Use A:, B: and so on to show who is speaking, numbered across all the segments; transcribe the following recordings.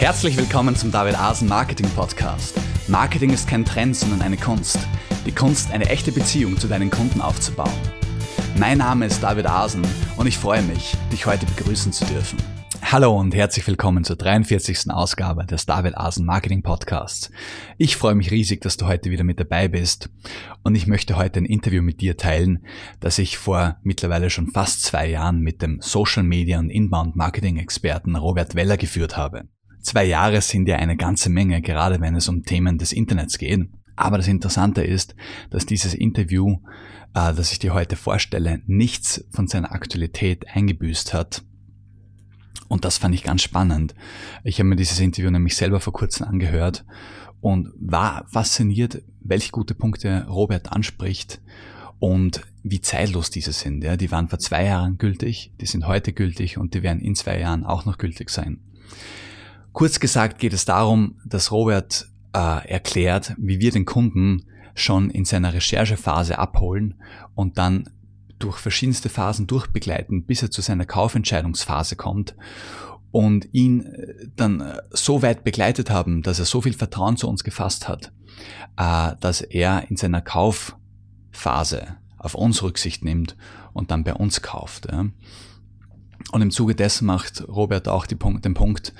A: Herzlich willkommen zum David Asen Marketing Podcast. Marketing ist kein Trend, sondern eine Kunst. Die Kunst, eine echte Beziehung zu deinen Kunden aufzubauen. Mein Name ist David Asen und ich freue mich, dich heute begrüßen zu dürfen. Hallo und herzlich willkommen zur 43. Ausgabe des David Asen Marketing Podcasts. Ich freue mich riesig, dass du heute wieder mit dabei bist und ich möchte heute ein Interview mit dir teilen, das ich vor mittlerweile schon fast zwei Jahren mit dem Social Media und Inbound Marketing Experten Robert Weller geführt habe. Zwei Jahre sind ja eine ganze Menge, gerade wenn es um Themen des Internets geht. Aber das Interessante ist, dass dieses Interview, äh, das ich dir heute vorstelle, nichts von seiner Aktualität eingebüßt hat und das fand ich ganz spannend. Ich habe mir dieses Interview nämlich selber vor kurzem angehört und war fasziniert, welche gute Punkte Robert anspricht und wie zeitlos diese sind. Ja, die waren vor zwei Jahren gültig, die sind heute gültig und die werden in zwei Jahren auch noch gültig sein. Kurz gesagt geht es darum, dass Robert äh, erklärt, wie wir den Kunden schon in seiner Recherchephase abholen und dann durch verschiedenste Phasen durchbegleiten, bis er zu seiner Kaufentscheidungsphase kommt und ihn äh, dann äh, so weit begleitet haben, dass er so viel Vertrauen zu uns gefasst hat, äh, dass er in seiner Kaufphase auf uns Rücksicht nimmt und dann bei uns kauft. Und im Zuge dessen macht Robert auch den Punkt,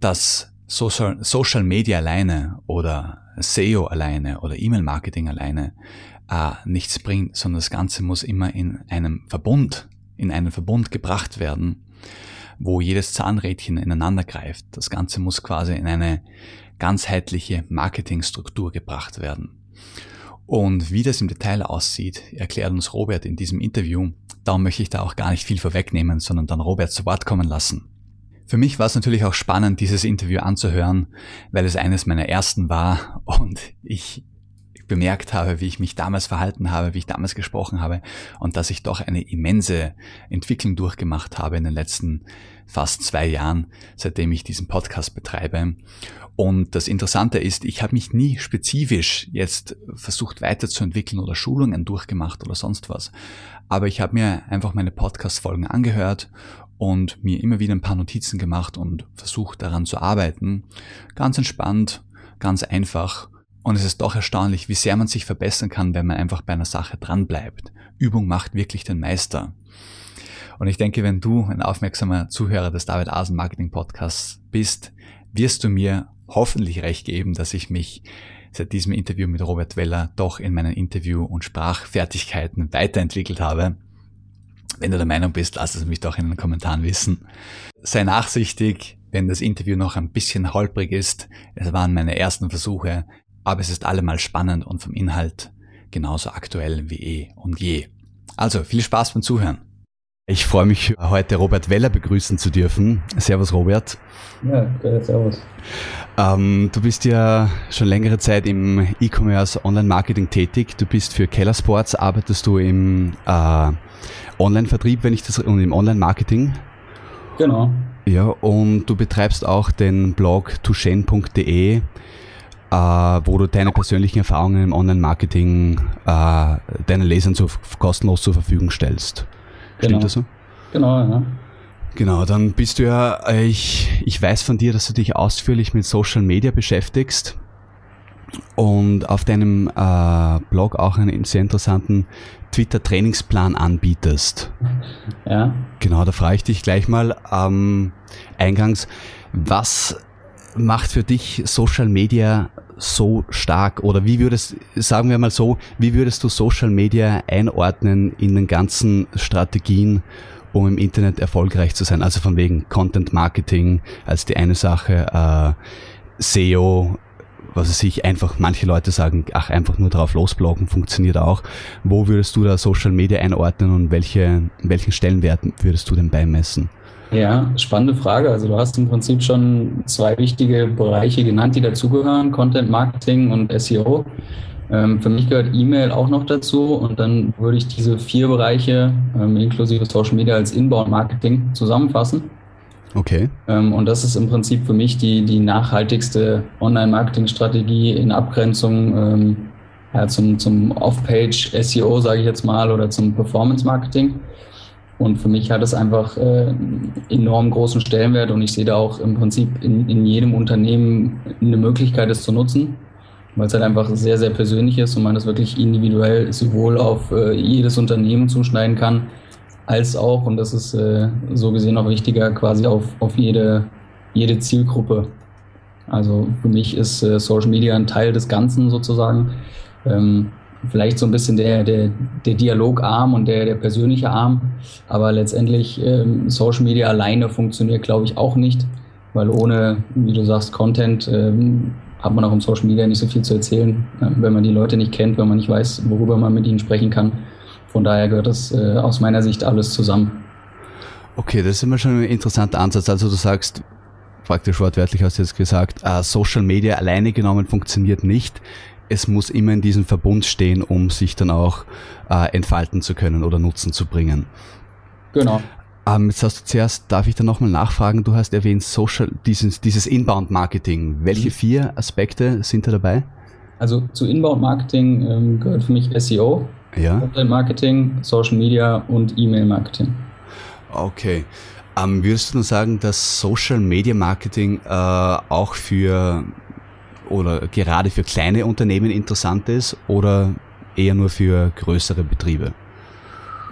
A: dass Social Media alleine oder SEO alleine oder E-Mail-Marketing alleine äh, nichts bringt, sondern das Ganze muss immer in einem Verbund, in einen Verbund gebracht werden, wo jedes Zahnrädchen ineinander greift. Das Ganze muss quasi in eine ganzheitliche Marketingstruktur gebracht werden. Und wie das im Detail aussieht, erklärt uns Robert in diesem Interview. Darum möchte ich da auch gar nicht viel vorwegnehmen, sondern dann Robert zu Wort kommen lassen. Für mich war es natürlich auch spannend, dieses Interview anzuhören, weil es eines meiner ersten war und ich bemerkt habe, wie ich mich damals verhalten habe, wie ich damals gesprochen habe und dass ich doch eine immense Entwicklung durchgemacht habe in den letzten fast zwei Jahren, seitdem ich diesen Podcast betreibe. Und das Interessante ist, ich habe mich nie spezifisch jetzt versucht weiterzuentwickeln oder Schulungen durchgemacht oder sonst was. Aber ich habe mir einfach meine Podcast-Folgen angehört und mir immer wieder ein paar Notizen gemacht und versucht daran zu arbeiten. Ganz entspannt, ganz einfach und es ist doch erstaunlich, wie sehr man sich verbessern kann, wenn man einfach bei einer Sache dranbleibt. Übung macht wirklich den Meister. Und ich denke, wenn du ein aufmerksamer Zuhörer des David Asen Marketing Podcasts bist, wirst du mir hoffentlich recht geben, dass ich mich seit diesem Interview mit Robert Weller doch in meinen Interview- und Sprachfertigkeiten weiterentwickelt habe. Wenn du der Meinung bist, lass es mich doch in den Kommentaren wissen. Sei nachsichtig, wenn das Interview noch ein bisschen holprig ist. Es waren meine ersten Versuche aber es ist allemal spannend und vom Inhalt genauso aktuell wie eh und je. Also viel Spaß beim Zuhören. Ich freue mich heute Robert Weller begrüßen zu dürfen. Servus Robert.
B: Ja, servus.
A: Ähm, du bist ja schon längere Zeit im E-Commerce Online-Marketing tätig. Du bist für Keller Sports, arbeitest du im äh, Online-Vertrieb, wenn ich das und im Online-Marketing.
B: Genau.
A: Ja, und du betreibst auch den Blog tushen.de äh, wo du deine persönlichen Erfahrungen im Online-Marketing äh, deinen Lesern zu, kostenlos zur Verfügung stellst. Stimmt genau. das so?
B: Genau, ja.
A: Genau, dann bist du ja, ich, ich weiß von dir, dass du dich ausführlich mit Social Media beschäftigst und auf deinem äh, Blog auch einen sehr interessanten Twitter-Trainingsplan anbietest.
B: Ja.
A: Genau, da frage ich dich gleich mal ähm, eingangs, was macht für dich Social Media so stark? Oder wie würdest, sagen wir mal so, wie würdest du Social Media einordnen in den ganzen Strategien, um im Internet erfolgreich zu sein? Also von wegen Content Marketing als die eine Sache, äh, SEO, was weiß ich, einfach, manche Leute sagen, ach, einfach nur drauf losbloggen funktioniert auch. Wo würdest du da Social Media einordnen und welche, welchen Stellenwert würdest du denn beimessen?
B: Ja, spannende Frage. Also du hast im Prinzip schon zwei wichtige Bereiche genannt, die dazugehören, Content Marketing und SEO. Ähm, für mich gehört E-Mail auch noch dazu und dann würde ich diese vier Bereiche ähm, inklusive Social Media als Inbound Marketing zusammenfassen.
A: Okay.
B: Ähm, und das ist im Prinzip für mich die, die nachhaltigste Online-Marketing-Strategie in Abgrenzung ja, zum, zum Off-Page SEO, sage ich jetzt mal, oder zum Performance-Marketing. Und für mich hat es einfach äh, enorm großen Stellenwert und ich sehe da auch im Prinzip in, in jedem Unternehmen eine Möglichkeit, es zu nutzen, weil es halt einfach sehr, sehr persönlich ist und man das wirklich individuell sowohl auf äh, jedes Unternehmen zuschneiden kann, als auch, und das ist äh, so gesehen auch wichtiger, quasi auf, auf jede, jede Zielgruppe. Also für mich ist äh, Social Media ein Teil des Ganzen sozusagen. Ähm, vielleicht so ein bisschen der, der, der Dialogarm und der, der persönliche Arm. Aber letztendlich ähm, Social Media alleine funktioniert, glaube ich, auch nicht, weil ohne, wie du sagst, Content ähm, hat man auch im Social Media nicht so viel zu erzählen, äh, wenn man die Leute nicht kennt, wenn man nicht weiß, worüber man mit ihnen sprechen kann. Von daher gehört das äh, aus meiner Sicht alles zusammen.
A: Okay, das ist immer schon ein interessanter Ansatz. Also du sagst, praktisch wortwörtlich hast du jetzt gesagt, äh, Social Media alleine genommen funktioniert nicht es muss immer in diesem Verbund stehen, um sich dann auch äh, entfalten zu können oder Nutzen zu bringen.
B: Genau.
A: Ähm, jetzt hast du zuerst, darf ich da nochmal nachfragen, du hast erwähnt Social, dieses, dieses Inbound-Marketing. Welche mhm. vier Aspekte sind da dabei?
B: Also zu Inbound-Marketing ähm, gehört für mich SEO,
A: ja.
B: Content-Marketing, Social Media und E-Mail-Marketing.
A: Okay. Ähm, würdest du nur sagen, dass Social Media Marketing äh, auch für oder gerade für kleine Unternehmen interessant ist oder eher nur für größere Betriebe?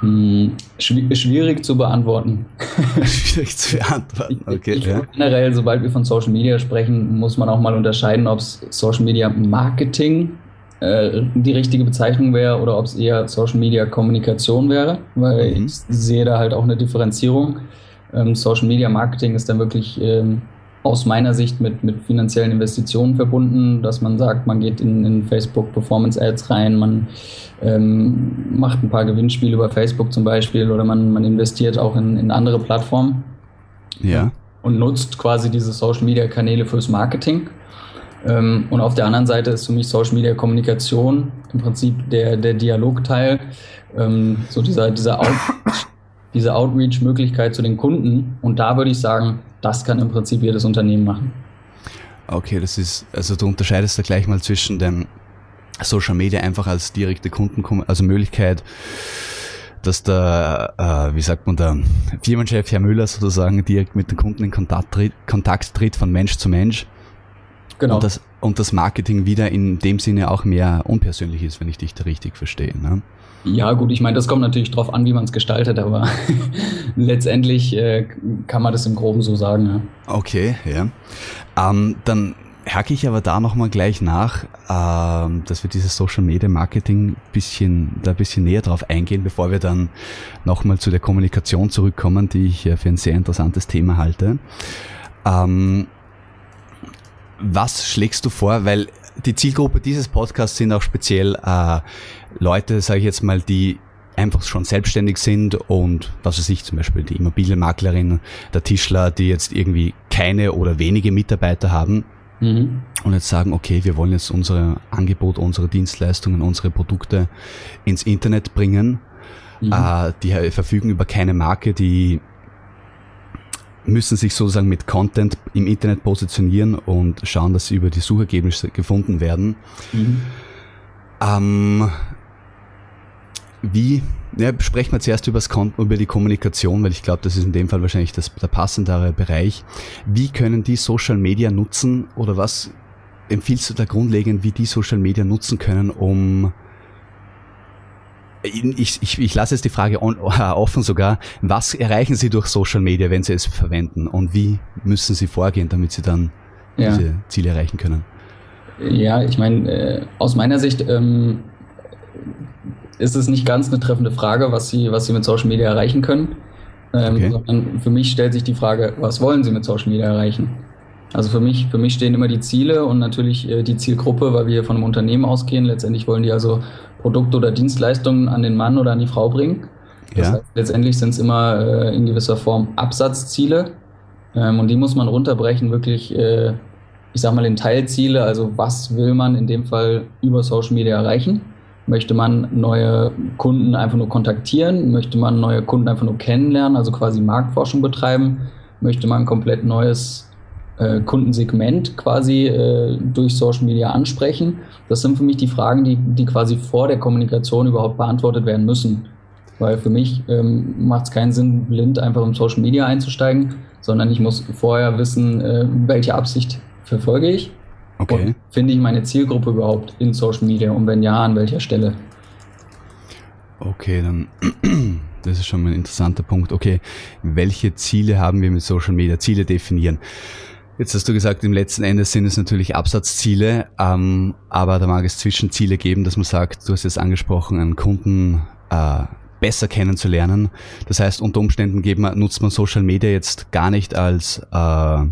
B: Hm, schwierig zu beantworten.
A: Schwierig zu beantworten, okay.
B: Ich, ja. Generell, sobald wir von Social Media sprechen, muss man auch mal unterscheiden, ob es Social Media Marketing äh, die richtige Bezeichnung wäre oder ob es eher Social Media Kommunikation wäre, weil mhm. ich sehe da halt auch eine Differenzierung. Ähm, Social Media Marketing ist dann wirklich ähm, aus meiner Sicht mit, mit finanziellen Investitionen verbunden, dass man sagt, man geht in, in Facebook Performance Ads rein, man ähm, macht ein paar Gewinnspiele über Facebook zum Beispiel oder man, man investiert auch in, in andere Plattformen.
A: Ja.
B: Und nutzt quasi diese Social Media Kanäle fürs Marketing. Ähm, und auf der anderen Seite ist für mich Social Media Kommunikation im Prinzip der, der Dialogteil, ähm, so dieser, dieser Out, diese Outreach-Möglichkeit zu den Kunden. Und da würde ich sagen, das kann im Prinzip jedes Unternehmen machen.
A: Okay, das ist, also du unterscheidest da gleich mal zwischen dem Social Media einfach als direkte Kunden, also Möglichkeit, dass der, äh, wie sagt man, der Firmenchef Herr Müller sozusagen direkt mit den Kunden in Kontakt tritt, Kontakt tritt von Mensch zu Mensch. Genau. Und das, und das Marketing wieder in dem Sinne auch mehr unpersönlich ist, wenn ich dich da richtig verstehe. Ne?
B: Ja, gut, ich meine, das kommt natürlich drauf an, wie man es gestaltet, aber letztendlich äh, kann man das im Groben so sagen. Ja.
A: Okay, ja. Ähm, dann hake ich aber da nochmal gleich nach, ähm, dass wir dieses Social Media Marketing bisschen, da ein bisschen näher drauf eingehen, bevor wir dann nochmal zu der Kommunikation zurückkommen, die ich für ein sehr interessantes Thema halte. Ähm, was schlägst du vor? Weil die Zielgruppe dieses Podcasts sind auch speziell äh, Leute, sage ich jetzt mal, die einfach schon selbstständig sind und was weiß ich, zum Beispiel die Immobilienmaklerin, der Tischler, die jetzt irgendwie keine oder wenige Mitarbeiter haben mhm. und jetzt sagen, okay, wir wollen jetzt unser Angebot, unsere Dienstleistungen, unsere Produkte ins Internet bringen. Mhm. Äh, die verfügen über keine Marke, die müssen sich sozusagen mit Content im Internet positionieren und schauen, dass sie über die Suchergebnisse gefunden werden. Mhm. Ähm, wie, ja, sprechen wir zuerst über, das, über die Kommunikation, weil ich glaube, das ist in dem Fall wahrscheinlich das, der passendere Bereich. Wie können die Social Media nutzen oder was empfiehlst du da grundlegend, wie die Social Media nutzen können, um ich, ich, ich lasse jetzt die Frage on, offen sogar. Was erreichen Sie durch Social Media, wenn Sie es verwenden? Und wie müssen Sie vorgehen, damit Sie dann ja. diese Ziele erreichen können?
B: Ja, ich meine, äh, aus meiner Sicht ähm, ist es nicht ganz eine treffende Frage, was Sie, was Sie mit Social Media erreichen können. Ähm, okay. Sondern für mich stellt sich die Frage, was wollen Sie mit Social Media erreichen? Also für mich, für mich stehen immer die Ziele und natürlich äh, die Zielgruppe, weil wir hier von einem Unternehmen ausgehen. Letztendlich wollen die also Produkte oder Dienstleistungen an den Mann oder an die Frau bringen. Das ja. heißt, letztendlich sind es immer äh, in gewisser Form Absatzziele. Ähm, und die muss man runterbrechen, wirklich, äh, ich sag mal, in Teilziele. Also was will man in dem Fall über Social Media erreichen? Möchte man neue Kunden einfach nur kontaktieren? Möchte man neue Kunden einfach nur kennenlernen, also quasi Marktforschung betreiben? Möchte man ein komplett neues äh, Kundensegment quasi äh, durch Social Media ansprechen? Das sind für mich die Fragen, die, die quasi vor der Kommunikation überhaupt beantwortet werden müssen. weil für mich ähm, macht es keinen Sinn, blind einfach im Social Media einzusteigen, sondern ich muss vorher wissen, äh, welche Absicht verfolge ich. Okay. Und finde ich meine Zielgruppe überhaupt in Social Media und wenn ja, an welcher Stelle?
A: Okay, dann das ist schon mal ein interessanter Punkt. Okay, welche Ziele haben wir mit Social Media? Ziele definieren. Jetzt hast du gesagt, im letzten Endes sind es natürlich Absatzziele, ähm, aber da mag es Zwischenziele geben, dass man sagt, du hast es angesprochen, einen Kunden äh, besser kennenzulernen. Das heißt, unter Umständen geben, nutzt man Social Media jetzt gar nicht als äh,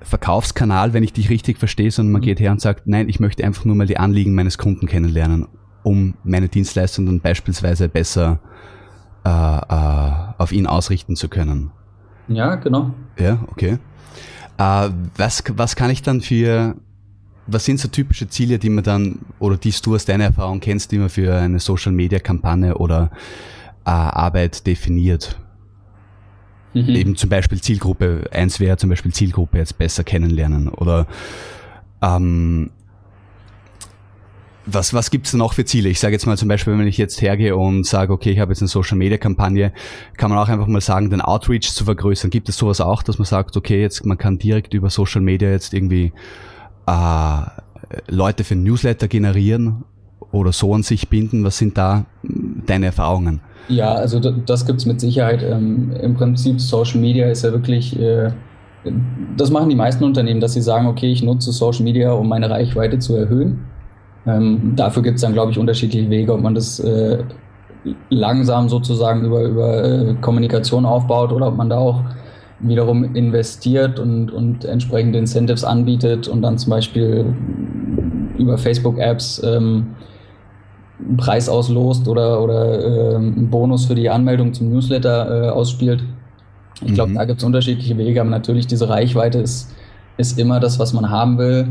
A: Verkaufskanal, wenn ich dich richtig verstehe, sondern man mhm. geht her und sagt, nein, ich möchte einfach nur mal die Anliegen meines Kunden kennenlernen, um meine Dienstleistung dann beispielsweise besser äh, äh, auf ihn ausrichten zu können.
B: Ja, genau.
A: Ja, okay. Äh, was, was kann ich dann für, was sind so typische Ziele, die man dann, oder die du aus deiner Erfahrung kennst, die man für eine Social Media Kampagne oder äh, Arbeit definiert? Mhm. Eben zum Beispiel Zielgruppe, eins wäre zum Beispiel Zielgruppe jetzt besser kennenlernen oder ähm, was, was gibt's denn noch für Ziele? Ich sage jetzt mal zum Beispiel, wenn ich jetzt hergehe und sage, okay, ich habe jetzt eine Social-Media-Kampagne, kann man auch einfach mal sagen, den Outreach zu vergrößern. Gibt es sowas auch, dass man sagt, okay, jetzt man kann direkt über Social Media jetzt irgendwie äh, Leute für Newsletter generieren oder so an sich binden? Was sind da deine Erfahrungen?
B: Ja, also das gibt's mit Sicherheit. Ähm, Im Prinzip Social Media ist ja wirklich, äh, das machen die meisten Unternehmen, dass sie sagen, okay, ich nutze Social Media, um meine Reichweite zu erhöhen. Ähm, dafür gibt es dann, glaube ich, unterschiedliche Wege, ob man das äh, langsam sozusagen über, über äh, Kommunikation aufbaut oder ob man da auch wiederum investiert und, und entsprechende Incentives anbietet und dann zum Beispiel über Facebook-Apps ähm, einen Preis auslost oder, oder äh, einen Bonus für die Anmeldung zum Newsletter äh, ausspielt. Ich glaube, mhm. da gibt es unterschiedliche Wege, aber natürlich diese Reichweite ist, ist immer das, was man haben will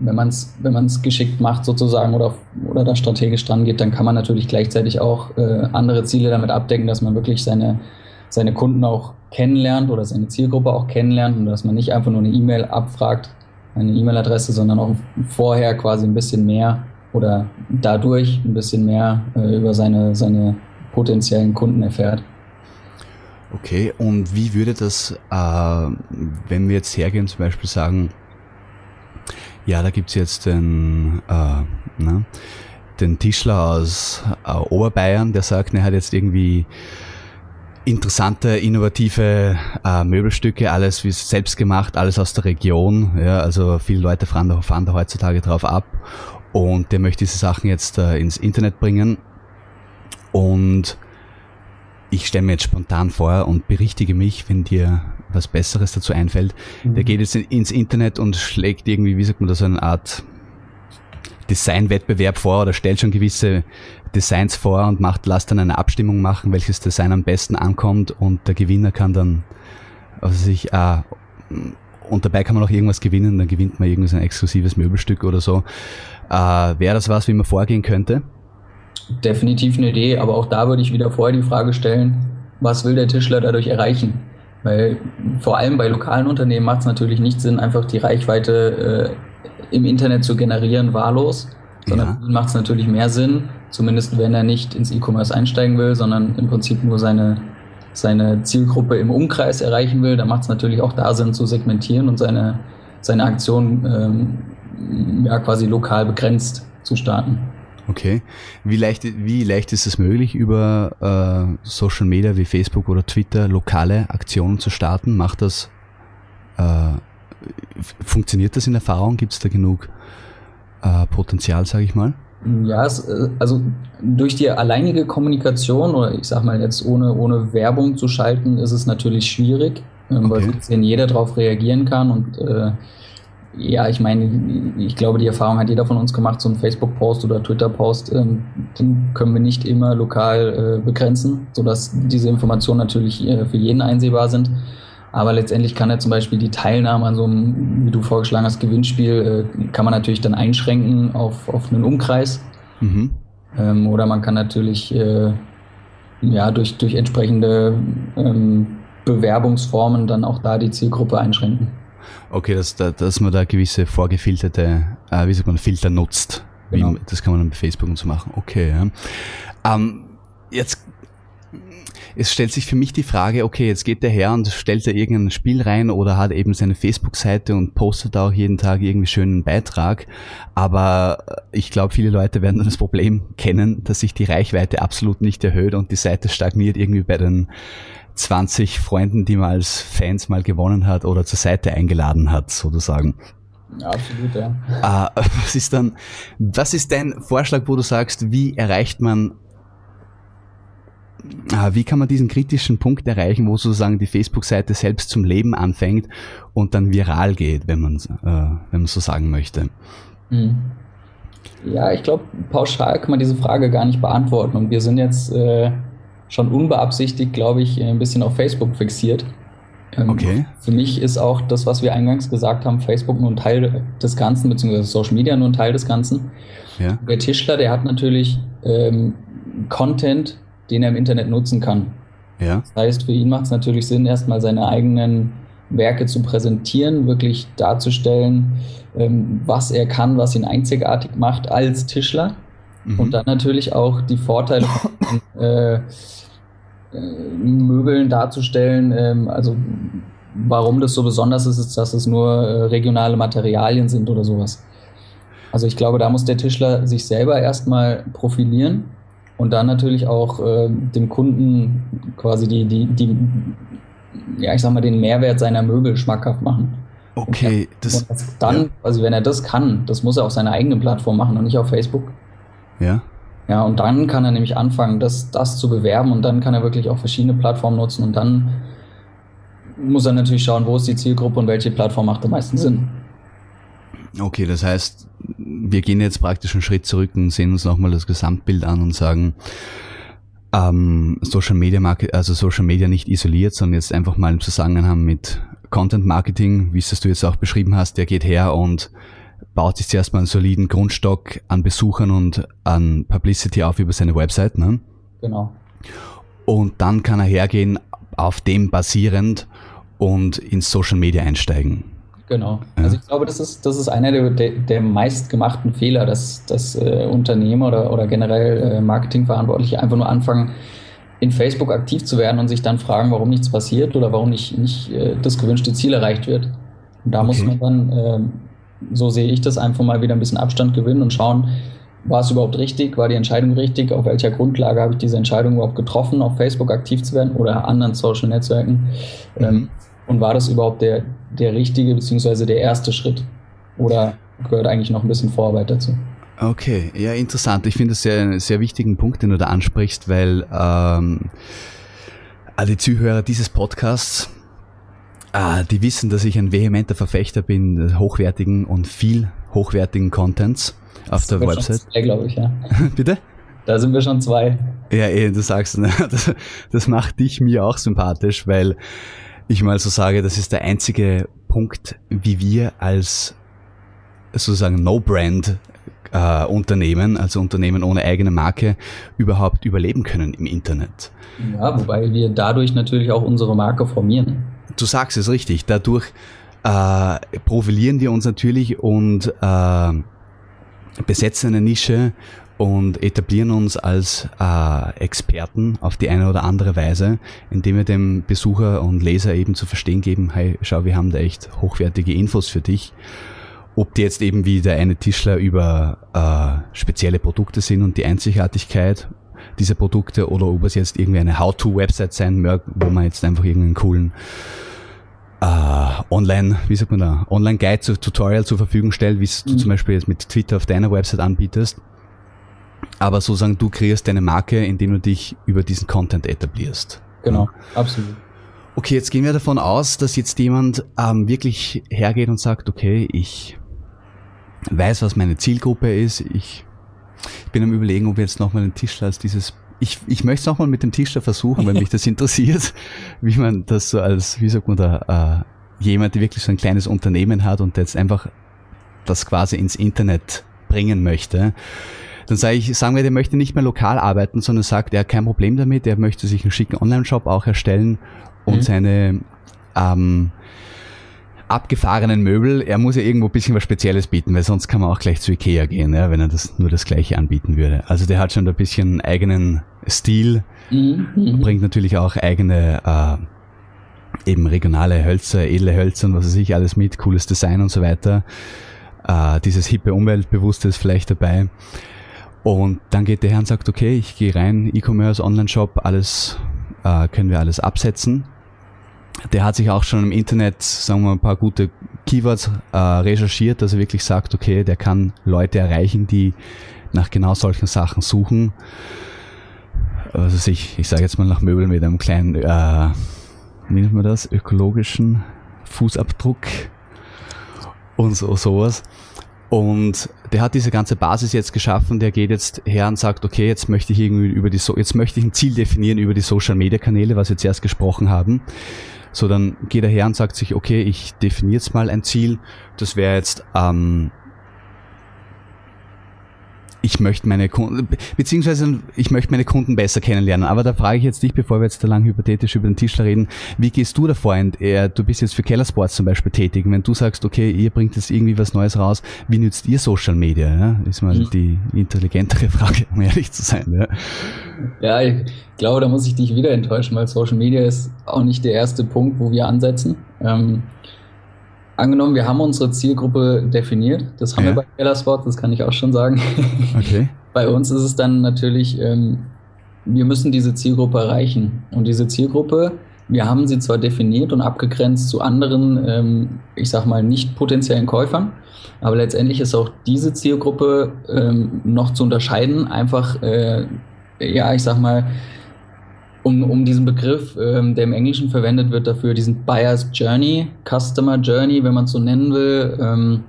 B: wenn man es wenn man's geschickt macht sozusagen oder, oder da strategisch dran geht, dann kann man natürlich gleichzeitig auch äh, andere Ziele damit abdecken, dass man wirklich seine, seine Kunden auch kennenlernt oder seine Zielgruppe auch kennenlernt und dass man nicht einfach nur eine E-Mail abfragt, eine E-Mail-Adresse, sondern auch vorher quasi ein bisschen mehr oder dadurch ein bisschen mehr äh, über seine, seine potenziellen Kunden erfährt.
A: Okay, und wie würde das, äh, wenn wir jetzt hergehen, zum Beispiel sagen, ja, da gibt's jetzt den, äh, ne, den Tischler aus äh, Oberbayern, der sagt, er hat jetzt irgendwie interessante, innovative äh, Möbelstücke, alles wie selbst gemacht, alles aus der Region. Ja, also viele Leute fahren da, fahren da heutzutage drauf ab und der möchte diese Sachen jetzt äh, ins Internet bringen. Und ich stelle mir jetzt spontan vor und berichtige mich, wenn dir was Besseres dazu einfällt. Mhm. Der geht jetzt ins Internet und schlägt irgendwie, wie sagt man das, eine Art Designwettbewerb vor oder stellt schon gewisse Designs vor und macht, lasst dann eine Abstimmung machen, welches Design am besten ankommt und der Gewinner kann dann, also sich, äh, und dabei kann man auch irgendwas gewinnen, dann gewinnt man irgendwie so ein exklusives Möbelstück oder so. Äh, Wäre das was, wie man vorgehen könnte?
B: Definitiv eine Idee, aber auch da würde ich wieder vorher die Frage stellen, was will der Tischler dadurch erreichen? Weil vor allem bei lokalen Unternehmen macht es natürlich nicht Sinn, einfach die Reichweite äh, im Internet zu generieren, wahllos, sondern ja. macht es natürlich mehr Sinn, zumindest wenn er nicht ins E-Commerce einsteigen will, sondern im Prinzip nur seine, seine Zielgruppe im Umkreis erreichen will, dann macht es natürlich auch da Sinn zu segmentieren und seine, seine Aktion ähm, ja, quasi lokal begrenzt zu starten.
A: Okay. Wie leicht, wie leicht ist es möglich, über äh, Social Media wie Facebook oder Twitter lokale Aktionen zu starten? Macht das, äh, funktioniert das in Erfahrung? Gibt es da genug äh, Potenzial, sage ich mal?
B: Ja, es, äh, also durch die alleinige Kommunikation oder ich sag mal jetzt ohne, ohne Werbung zu schalten, ist es natürlich schwierig, ähm, okay. weil jeder darauf reagieren kann und äh, ja, ich meine, ich glaube, die Erfahrung hat jeder von uns gemacht, so ein Facebook-Post oder Twitter-Post, ähm, den können wir nicht immer lokal äh, begrenzen, sodass diese Informationen natürlich äh, für jeden einsehbar sind. Aber letztendlich kann er zum Beispiel die Teilnahme an so einem, wie du vorgeschlagen hast, Gewinnspiel, äh, kann man natürlich dann einschränken auf, auf einen Umkreis. Mhm. Ähm, oder man kann natürlich äh, ja, durch, durch entsprechende ähm, Bewerbungsformen dann auch da die Zielgruppe einschränken.
A: Okay, dass, dass man da gewisse vorgefilterte, äh, wie sagt man, Filter nutzt. Genau. Wie, das kann man dann bei Facebook und so machen. Okay, ja. Ähm, jetzt es stellt sich für mich die Frage, okay, jetzt geht der her und stellt da irgendein Spiel rein oder hat eben seine Facebook-Seite und postet da auch jeden Tag irgendwie schönen Beitrag. Aber ich glaube, viele Leute werden das Problem kennen, dass sich die Reichweite absolut nicht erhöht und die Seite stagniert irgendwie bei den 20 Freunden, die man als Fans mal gewonnen hat oder zur Seite eingeladen hat, sozusagen.
B: Ja, absolut, ja.
A: Äh, was ist dann, was ist dein Vorschlag, wo du sagst, wie erreicht man Ah, wie kann man diesen kritischen Punkt erreichen, wo sozusagen die Facebook-Seite selbst zum Leben anfängt und dann viral geht, wenn man, äh, wenn man so sagen möchte?
B: Mhm. Ja, ich glaube, pauschal kann man diese Frage gar nicht beantworten. Und wir sind jetzt äh, schon unbeabsichtigt, glaube ich, ein bisschen auf Facebook fixiert.
A: Ähm, okay.
B: Für mich ist auch das, was wir eingangs gesagt haben, Facebook nur ein Teil des Ganzen, beziehungsweise Social Media nur ein Teil des Ganzen. Ja. Der Tischler, der hat natürlich ähm, Content, den er im Internet nutzen kann.
A: Ja.
B: Das heißt, für ihn macht es natürlich Sinn, erstmal seine eigenen Werke zu präsentieren, wirklich darzustellen, ähm, was er kann, was ihn einzigartig macht als Tischler. Mhm. Und dann natürlich auch die Vorteile von äh, äh, Möbeln darzustellen. Ähm, also warum das so besonders ist, ist, dass es nur äh, regionale Materialien sind oder sowas. Also ich glaube, da muss der Tischler sich selber erstmal profilieren und dann natürlich auch äh, dem Kunden quasi die, die, die, ja, ich sag mal, den Mehrwert seiner Möbel schmackhaft machen.
A: Okay,
B: das, das, dann, ja. also wenn er das kann, das muss er auf seiner eigenen Plattform machen und nicht auf Facebook.
A: Ja.
B: Ja, und dann kann er nämlich anfangen, das, das zu bewerben und dann kann er wirklich auch verschiedene Plattformen nutzen und dann muss er natürlich schauen, wo ist die Zielgruppe und welche Plattform macht am meisten Sinn.
A: Okay, das heißt, wir gehen jetzt praktisch einen Schritt zurück und sehen uns nochmal das Gesamtbild an und sagen, ähm, Social Media Market, also Social Media nicht isoliert, sondern jetzt einfach mal im Zusammenhang mit Content Marketing, wie es das du jetzt auch beschrieben hast, der geht her und baut sich zuerst mal einen soliden Grundstock an Besuchern und an Publicity auf über seine Website, ne?
B: Genau.
A: Und dann kann er hergehen, auf dem basierend und ins Social Media einsteigen.
B: Genau. Ja. Also ich glaube, das ist, das ist einer der, der, der meistgemachten Fehler, dass, dass äh, Unternehmer oder, oder generell äh, Marketingverantwortliche einfach nur anfangen, in Facebook aktiv zu werden und sich dann fragen, warum nichts passiert oder warum nicht, nicht äh, das gewünschte Ziel erreicht wird. Und da okay. muss man dann, äh, so sehe ich das, einfach mal wieder ein bisschen Abstand gewinnen und schauen, war es überhaupt richtig, war die Entscheidung richtig, auf welcher Grundlage habe ich diese Entscheidung überhaupt getroffen, auf Facebook aktiv zu werden oder anderen Social Netzwerken. Mhm. Ähm, und war das überhaupt der, der richtige bzw. der erste Schritt? Oder gehört eigentlich noch ein bisschen Vorarbeit dazu?
A: Okay, ja, interessant. Ich finde es sehr, einen sehr wichtigen Punkt, den du da ansprichst, weil ähm, alle Zuhörer dieses Podcasts, äh, die wissen, dass ich ein vehementer Verfechter bin, hochwertigen und viel hochwertigen Contents auf der Website.
B: glaube ich, ja.
A: Bitte?
B: Da sind wir schon zwei.
A: Ja, eh, du sagst, ne? das, das macht dich mir auch sympathisch, weil ich mal so sage, das ist der einzige Punkt, wie wir als sozusagen No-Brand äh, Unternehmen, also Unternehmen ohne eigene Marke, überhaupt überleben können im Internet.
B: Ja, wobei wir dadurch natürlich auch unsere Marke formieren.
A: Du sagst es richtig. Dadurch äh, profilieren wir uns natürlich und äh, besetzen eine Nische und etablieren uns als äh, Experten auf die eine oder andere Weise, indem wir dem Besucher und Leser eben zu verstehen geben, hey, schau, wir haben da echt hochwertige Infos für dich. Ob die jetzt eben wie der eine Tischler über äh, spezielle Produkte sind und die Einzigartigkeit dieser Produkte oder ob es jetzt irgendwie eine How-to-Website sein mag, wo man jetzt einfach irgendeinen coolen äh, Online, wie sagt man da, Online-Guide, Tutorial zur Verfügung stellt, wie es mhm. du zum Beispiel jetzt mit Twitter auf deiner Website anbietest aber sozusagen du kreierst deine Marke, indem du dich über diesen Content etablierst.
B: Genau, absolut.
A: Okay, jetzt gehen wir davon aus, dass jetzt jemand ähm, wirklich hergeht und sagt, okay, ich weiß, was meine Zielgruppe ist. Ich, ich bin am überlegen, ob wir jetzt nochmal den Tischler als dieses ich, ich möchte es nochmal mit dem Tischler versuchen, wenn mich das interessiert, wie man das so als, wie sagt man da, äh, jemand, der wirklich so ein kleines Unternehmen hat und jetzt einfach das quasi ins Internet bringen möchte. Dann sage ich, sagen wir, der möchte nicht mehr lokal arbeiten, sondern sagt, er hat kein Problem damit, er möchte sich einen schicken Online-Shop auch erstellen und mhm. seine ähm, abgefahrenen Möbel, er muss ja irgendwo ein bisschen was Spezielles bieten, weil sonst kann man auch gleich zu Ikea gehen, ja, wenn er das nur das gleiche anbieten würde. Also der hat schon ein bisschen eigenen Stil, mhm. bringt natürlich auch eigene äh, eben regionale Hölzer, edle Hölzer und was weiß ich, alles mit, cooles Design und so weiter. Äh, dieses hippe Umweltbewusste ist vielleicht dabei. Und dann geht der Herr und sagt, okay, ich gehe rein, E-Commerce, Online-Shop, alles äh, können wir alles absetzen. Der hat sich auch schon im Internet, sagen wir mal, ein paar gute Keywords äh, recherchiert, dass er wirklich sagt, okay, der kann Leute erreichen, die nach genau solchen Sachen suchen. Also ich, ich sage jetzt mal nach Möbeln mit einem kleinen, äh, wie nennt man das, ökologischen Fußabdruck und so, sowas. Und der hat diese ganze Basis jetzt geschaffen, der geht jetzt her und sagt, okay, jetzt möchte ich irgendwie über die, so jetzt möchte ich ein Ziel definieren über die Social Media Kanäle, was wir jetzt erst gesprochen haben. So, dann geht er her und sagt sich, okay, ich definiere jetzt mal ein Ziel. Das wäre jetzt ähm, ich möchte meine Kunden, beziehungsweise ich möchte meine Kunden besser kennenlernen. Aber da frage ich jetzt dich, bevor wir jetzt da lang hypothetisch über den Tischler reden, wie gehst du davor? Du bist jetzt für Kellersports zum Beispiel tätig. Wenn du sagst, okay, ihr bringt jetzt irgendwie was Neues raus, wie nützt ihr Social Media? Ja? Ist mal mhm. die intelligentere Frage, um ehrlich zu sein. Ja.
B: ja, ich glaube, da muss ich dich wieder enttäuschen, weil Social Media ist auch nicht der erste Punkt, wo wir ansetzen. Ähm, Angenommen, wir haben unsere Zielgruppe definiert. Das haben ja. wir bei Kellersport, das kann ich auch schon sagen. Okay. bei uns ist es dann natürlich, ähm, wir müssen diese Zielgruppe erreichen. Und diese Zielgruppe, wir haben sie zwar definiert und abgegrenzt zu anderen, ähm, ich sag mal, nicht potenziellen Käufern, aber letztendlich ist auch diese Zielgruppe ähm, noch zu unterscheiden, einfach, äh, ja, ich sag mal, um, um diesen Begriff, ähm, der im Englischen verwendet wird, dafür diesen Buyer's Journey, Customer Journey, wenn man es so nennen will. Ähm,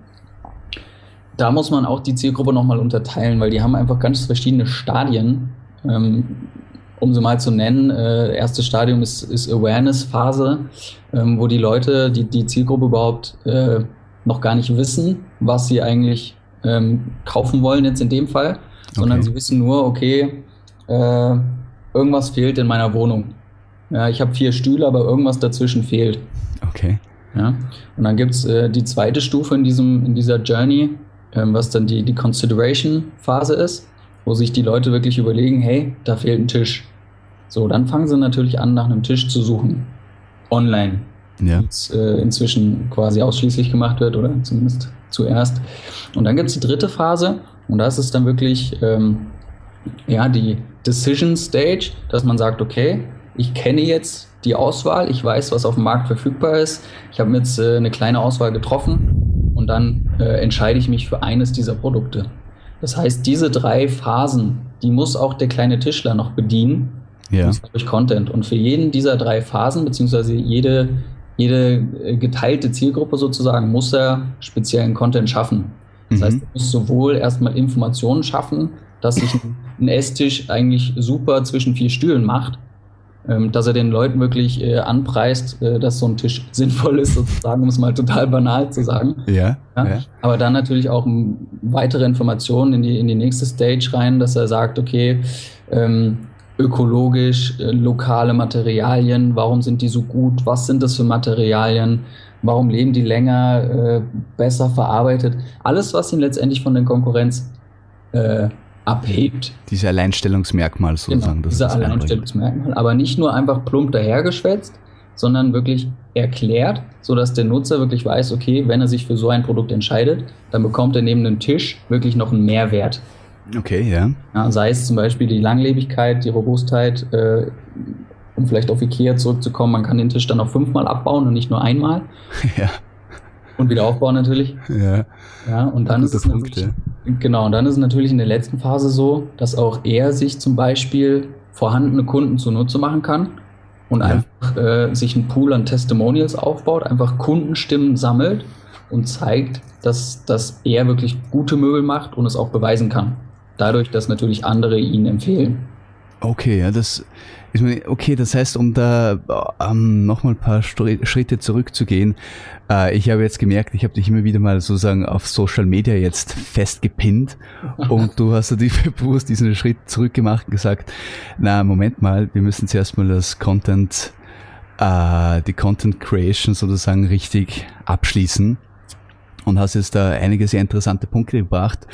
B: da muss man auch die Zielgruppe nochmal unterteilen, weil die haben einfach ganz verschiedene Stadien. Ähm, um sie mal zu nennen, äh, erstes Stadium ist, ist Awareness-Phase, ähm, wo die Leute, die, die Zielgruppe überhaupt äh, noch gar nicht wissen, was sie eigentlich ähm, kaufen wollen jetzt in dem Fall, sondern okay. sie wissen nur, okay, äh, irgendwas fehlt in meiner Wohnung. Ja, ich habe vier Stühle, aber irgendwas dazwischen fehlt.
A: Okay.
B: Ja, und dann gibt es äh, die zweite Stufe in, diesem, in dieser Journey, ähm, was dann die, die Consideration-Phase ist, wo sich die Leute wirklich überlegen, hey, da fehlt ein Tisch. So, dann fangen sie natürlich an, nach einem Tisch zu suchen. Online. Ja. Das äh, inzwischen quasi ausschließlich gemacht wird, oder zumindest zuerst. Und dann gibt es die dritte Phase, und da ist dann wirklich ähm, ja, die Decision Stage, dass man sagt, okay, ich kenne jetzt die Auswahl, ich weiß, was auf dem Markt verfügbar ist, ich habe jetzt äh, eine kleine Auswahl getroffen und dann äh, entscheide ich mich für eines dieser Produkte. Das heißt, diese drei Phasen, die muss auch der kleine Tischler noch bedienen ja. durch Content. Und für jeden dieser drei Phasen, beziehungsweise jede, jede äh, geteilte Zielgruppe sozusagen, muss er speziellen Content schaffen. Das mhm. heißt, er muss sowohl erstmal Informationen schaffen, dass sich ein Esstisch eigentlich super zwischen vier Stühlen macht, ähm, dass er den Leuten wirklich äh, anpreist, äh, dass so ein Tisch sinnvoll ist, sozusagen, um es mal total banal zu sagen.
A: Ja, ja? ja.
B: Aber dann natürlich auch weitere Informationen in die, in die nächste Stage rein, dass er sagt, okay, ähm, ökologisch, äh, lokale Materialien, warum sind die so gut, was sind das für Materialien, warum leben die länger, äh, besser verarbeitet. Alles, was ihn letztendlich von der Konkurrenz äh, abhebt.
A: Diese Alleinstellungsmerkmal sozusagen.
B: Genau, dieser Alleinstellungsmerkmal, aber nicht nur einfach plump dahergeschwätzt, sondern wirklich erklärt, sodass der Nutzer wirklich weiß, okay, wenn er sich für so ein Produkt entscheidet, dann bekommt er neben dem Tisch wirklich noch einen Mehrwert.
A: Okay, ja.
B: ja sei es zum Beispiel die Langlebigkeit, die Robustheit, äh, um vielleicht auf Ikea zurückzukommen, man kann den Tisch dann auch fünfmal abbauen und nicht nur einmal. Ja. Und wieder aufbauen natürlich.
A: Ja.
B: Ja, und dann ist es Punkt, ja. Genau, und dann ist es natürlich in der letzten Phase so, dass auch er sich zum Beispiel vorhandene Kunden zunutze machen kann und ja. einfach äh, sich einen Pool an Testimonials aufbaut, einfach Kundenstimmen sammelt und zeigt, dass, dass er wirklich gute Möbel macht und es auch beweisen kann. Dadurch, dass natürlich andere ihn empfehlen.
A: Okay, ja, das ist mir, okay, das heißt, um da ähm, nochmal ein paar Schritte zurückzugehen, äh, ich habe jetzt gemerkt, ich habe dich immer wieder mal sozusagen auf Social Media jetzt festgepinnt und du hast natürlich bewusst diesen Schritt zurückgemacht und gesagt, na, Moment mal, wir müssen zuerst mal das Content äh, die Content Creation sozusagen richtig abschließen und hast jetzt da einige sehr interessante Punkte gebracht.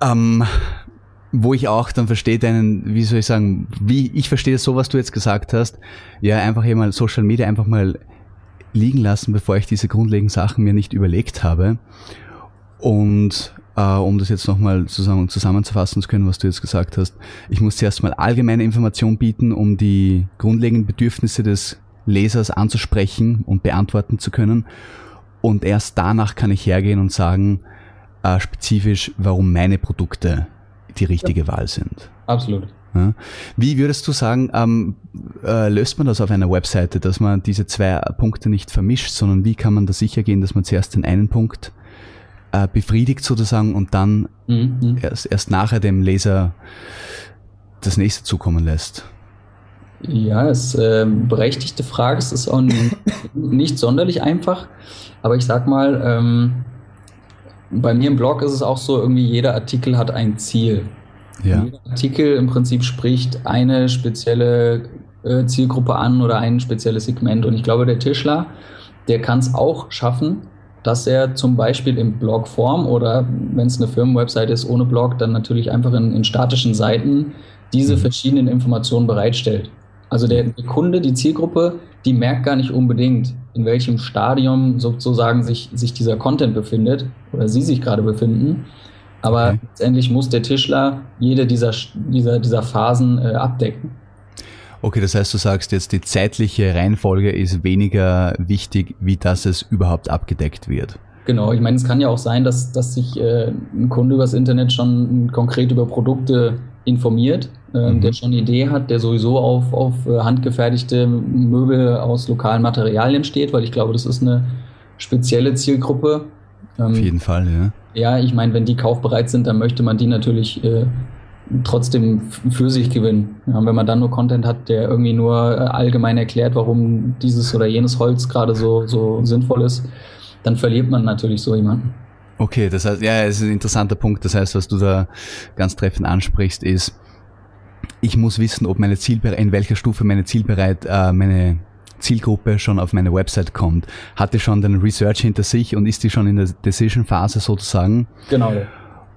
A: Ähm, wo ich auch dann verstehe deinen, wie soll ich sagen, wie ich verstehe so, was du jetzt gesagt hast, ja, einfach hier mal Social Media einfach mal liegen lassen, bevor ich diese grundlegenden Sachen mir nicht überlegt habe. Und äh, um das jetzt nochmal zusammen, zusammenzufassen zu können, was du jetzt gesagt hast, ich muss zuerst mal allgemeine Informationen bieten, um die grundlegenden Bedürfnisse des Lesers anzusprechen und beantworten zu können. Und erst danach kann ich hergehen und sagen, äh, spezifisch, warum meine Produkte die richtige ja. Wahl sind.
B: Absolut.
A: Ja. Wie würdest du sagen, ähm, äh, löst man das auf einer Webseite, dass man diese zwei Punkte nicht vermischt, sondern wie kann man da sicher gehen, dass man zuerst den einen Punkt äh, befriedigt sozusagen und dann mhm. mhm. erst, erst nachher dem Leser das nächste zukommen lässt?
B: Ja, es ist äh, berechtigte Frage. Es ist auch nicht, nicht sonderlich einfach. Aber ich sag mal, ähm, bei mir im Blog ist es auch so, irgendwie jeder Artikel hat ein Ziel. Ja. Jeder Artikel im Prinzip spricht eine spezielle äh, Zielgruppe an oder ein spezielles Segment. Und ich glaube, der Tischler, der kann es auch schaffen, dass er zum Beispiel in Blogform oder wenn es eine Firmenwebsite ist ohne Blog, dann natürlich einfach in, in statischen Seiten diese mhm. verschiedenen Informationen bereitstellt. Also der, der, Kunde, die Zielgruppe, die merkt gar nicht unbedingt, in welchem Stadium sozusagen sich, sich dieser Content befindet oder sie sich gerade befinden. Aber okay. letztendlich muss der Tischler jede dieser, dieser, dieser Phasen äh, abdecken.
A: Okay, das heißt, du sagst jetzt, die zeitliche Reihenfolge ist weniger wichtig, wie dass es überhaupt abgedeckt wird.
B: Genau, ich meine, es kann ja auch sein, dass, dass sich äh, ein Kunde übers Internet schon konkret über Produkte informiert, äh, mhm. der schon eine Idee hat, der sowieso auf, auf äh, handgefertigte Möbel aus lokalen Materialien steht, weil ich glaube, das ist eine spezielle Zielgruppe.
A: Ähm, auf jeden Fall, ja.
B: Ja, ich meine, wenn die kaufbereit sind, dann möchte man die natürlich äh, trotzdem für sich gewinnen. Ja, wenn man dann nur Content hat, der irgendwie nur äh, allgemein erklärt, warum dieses oder jenes Holz gerade so, so sinnvoll ist, dann verliert man natürlich so jemanden.
A: Okay, das heißt, ja, es ist ein interessanter Punkt. Das heißt, was du da ganz treffend ansprichst, ist, ich muss wissen, ob meine Zielbereit, in welcher Stufe meine Zielbereit, äh, meine Zielgruppe schon auf meine Website kommt. Hat die schon den Research hinter sich und ist die schon in der Decision-Phase sozusagen?
B: Genau.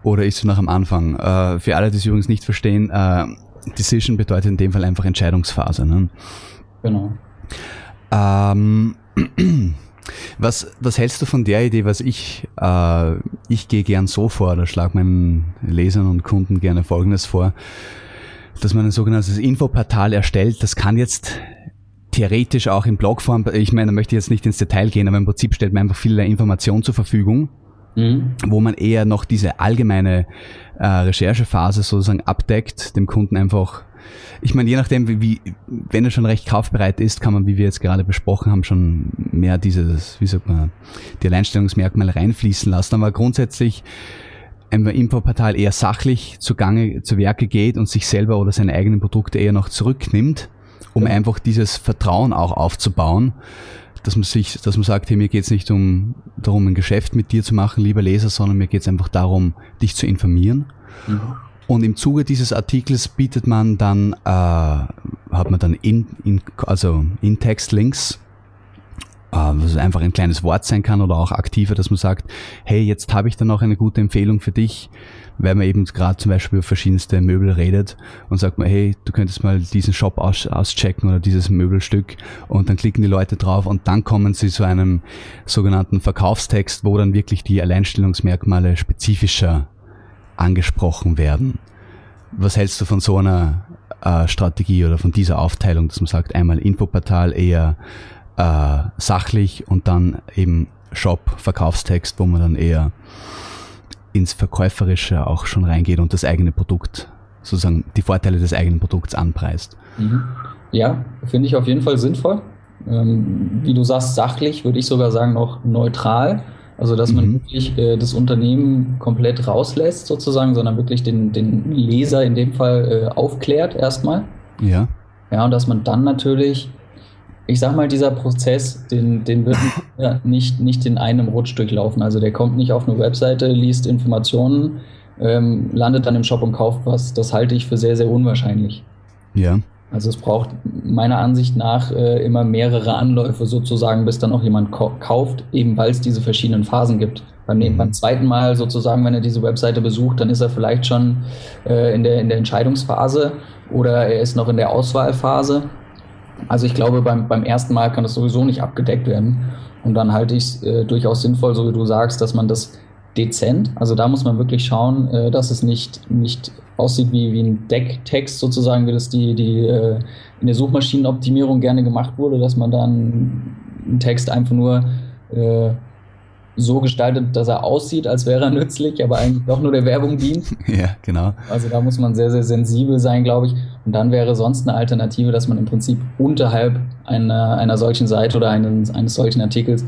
A: Oder ist sie noch am Anfang? Äh, für alle, die es übrigens nicht verstehen, äh, Decision bedeutet in dem Fall einfach Entscheidungsphase. Ne?
B: Genau.
A: Ähm, was, was hältst du von der Idee, was ich, äh, ich gehe gern so vor, da schlag meinen Lesern und Kunden gerne Folgendes vor, dass man ein sogenanntes Infoportal erstellt. Das kann jetzt theoretisch auch in Blogform, ich meine, da möchte ich jetzt nicht ins Detail gehen, aber im Prinzip stellt man einfach viele Informationen zur Verfügung mhm. wo man eher noch diese allgemeine äh, Recherchephase sozusagen abdeckt, dem Kunden einfach ich meine, je nachdem, wie, wie, wenn er schon recht kaufbereit ist, kann man, wie wir jetzt gerade besprochen haben, schon mehr dieses, wie sagt man, die Alleinstellungsmerkmale reinfließen lassen. Aber grundsätzlich ein Infoportal eher sachlich zugange, zu Werke geht und sich selber oder seine eigenen Produkte eher noch zurücknimmt, um ja. einfach dieses Vertrauen auch aufzubauen dass man sich, dass man sagt, hey, mir geht es nicht um darum, ein Geschäft mit dir zu machen, lieber Leser, sondern mir geht es einfach darum, dich zu informieren. Mhm. Und im Zuge dieses Artikels bietet man dann, äh, hat man dann in, in also in Text-Links, äh, was einfach ein kleines Wort sein kann oder auch aktiver, dass man sagt, hey, jetzt habe ich dann noch eine gute Empfehlung für dich. Weil man eben gerade zum Beispiel über verschiedenste Möbel redet und sagt man, hey, du könntest mal diesen Shop aus, auschecken oder dieses Möbelstück. Und dann klicken die Leute drauf und dann kommen sie zu einem sogenannten Verkaufstext, wo dann wirklich die Alleinstellungsmerkmale spezifischer angesprochen werden. Was hältst du von so einer äh, Strategie oder von dieser Aufteilung, dass man sagt, einmal Infoportal eher äh, sachlich und dann eben Shop, Verkaufstext, wo man dann eher ins Verkäuferische auch schon reingeht und das eigene Produkt, sozusagen die Vorteile des eigenen Produkts anpreist.
B: Mhm. Ja, finde ich auf jeden Fall sinnvoll. Ähm, wie du sagst, sachlich würde ich sogar sagen noch neutral. Also dass man mhm. wirklich äh, das Unternehmen komplett rauslässt sozusagen, sondern wirklich den, den Leser in dem Fall äh, aufklärt erstmal.
A: Ja.
B: Ja, und dass man dann natürlich ich sag mal, dieser Prozess, den, den wird nicht, nicht in einem Rutsch durchlaufen. Also der kommt nicht auf eine Webseite, liest Informationen, ähm, landet dann im Shop und kauft was. Das halte ich für sehr, sehr unwahrscheinlich.
A: Ja.
B: Also es braucht meiner Ansicht nach äh, immer mehrere Anläufe sozusagen, bis dann auch jemand kauft, eben weil es diese verschiedenen Phasen gibt. Beim, mhm. beim, zweiten Mal sozusagen, wenn er diese Webseite besucht, dann ist er vielleicht schon äh, in, der, in der Entscheidungsphase oder er ist noch in der Auswahlphase. Also ich glaube, beim, beim ersten Mal kann das sowieso nicht abgedeckt werden. Und dann halte ich es äh, durchaus sinnvoll, so wie du sagst, dass man das dezent, also da muss man wirklich schauen, äh, dass es nicht, nicht aussieht wie, wie ein Decktext sozusagen, wie das die, die äh, in der Suchmaschinenoptimierung gerne gemacht wurde, dass man dann einen Text einfach nur äh, so gestaltet, dass er aussieht, als wäre er nützlich, aber eigentlich doch nur der Werbung dient.
A: Ja, genau.
B: Also da muss man sehr, sehr sensibel sein, glaube ich. Und dann wäre sonst eine Alternative, dass man im Prinzip unterhalb einer, einer solchen Seite oder eines, eines solchen Artikels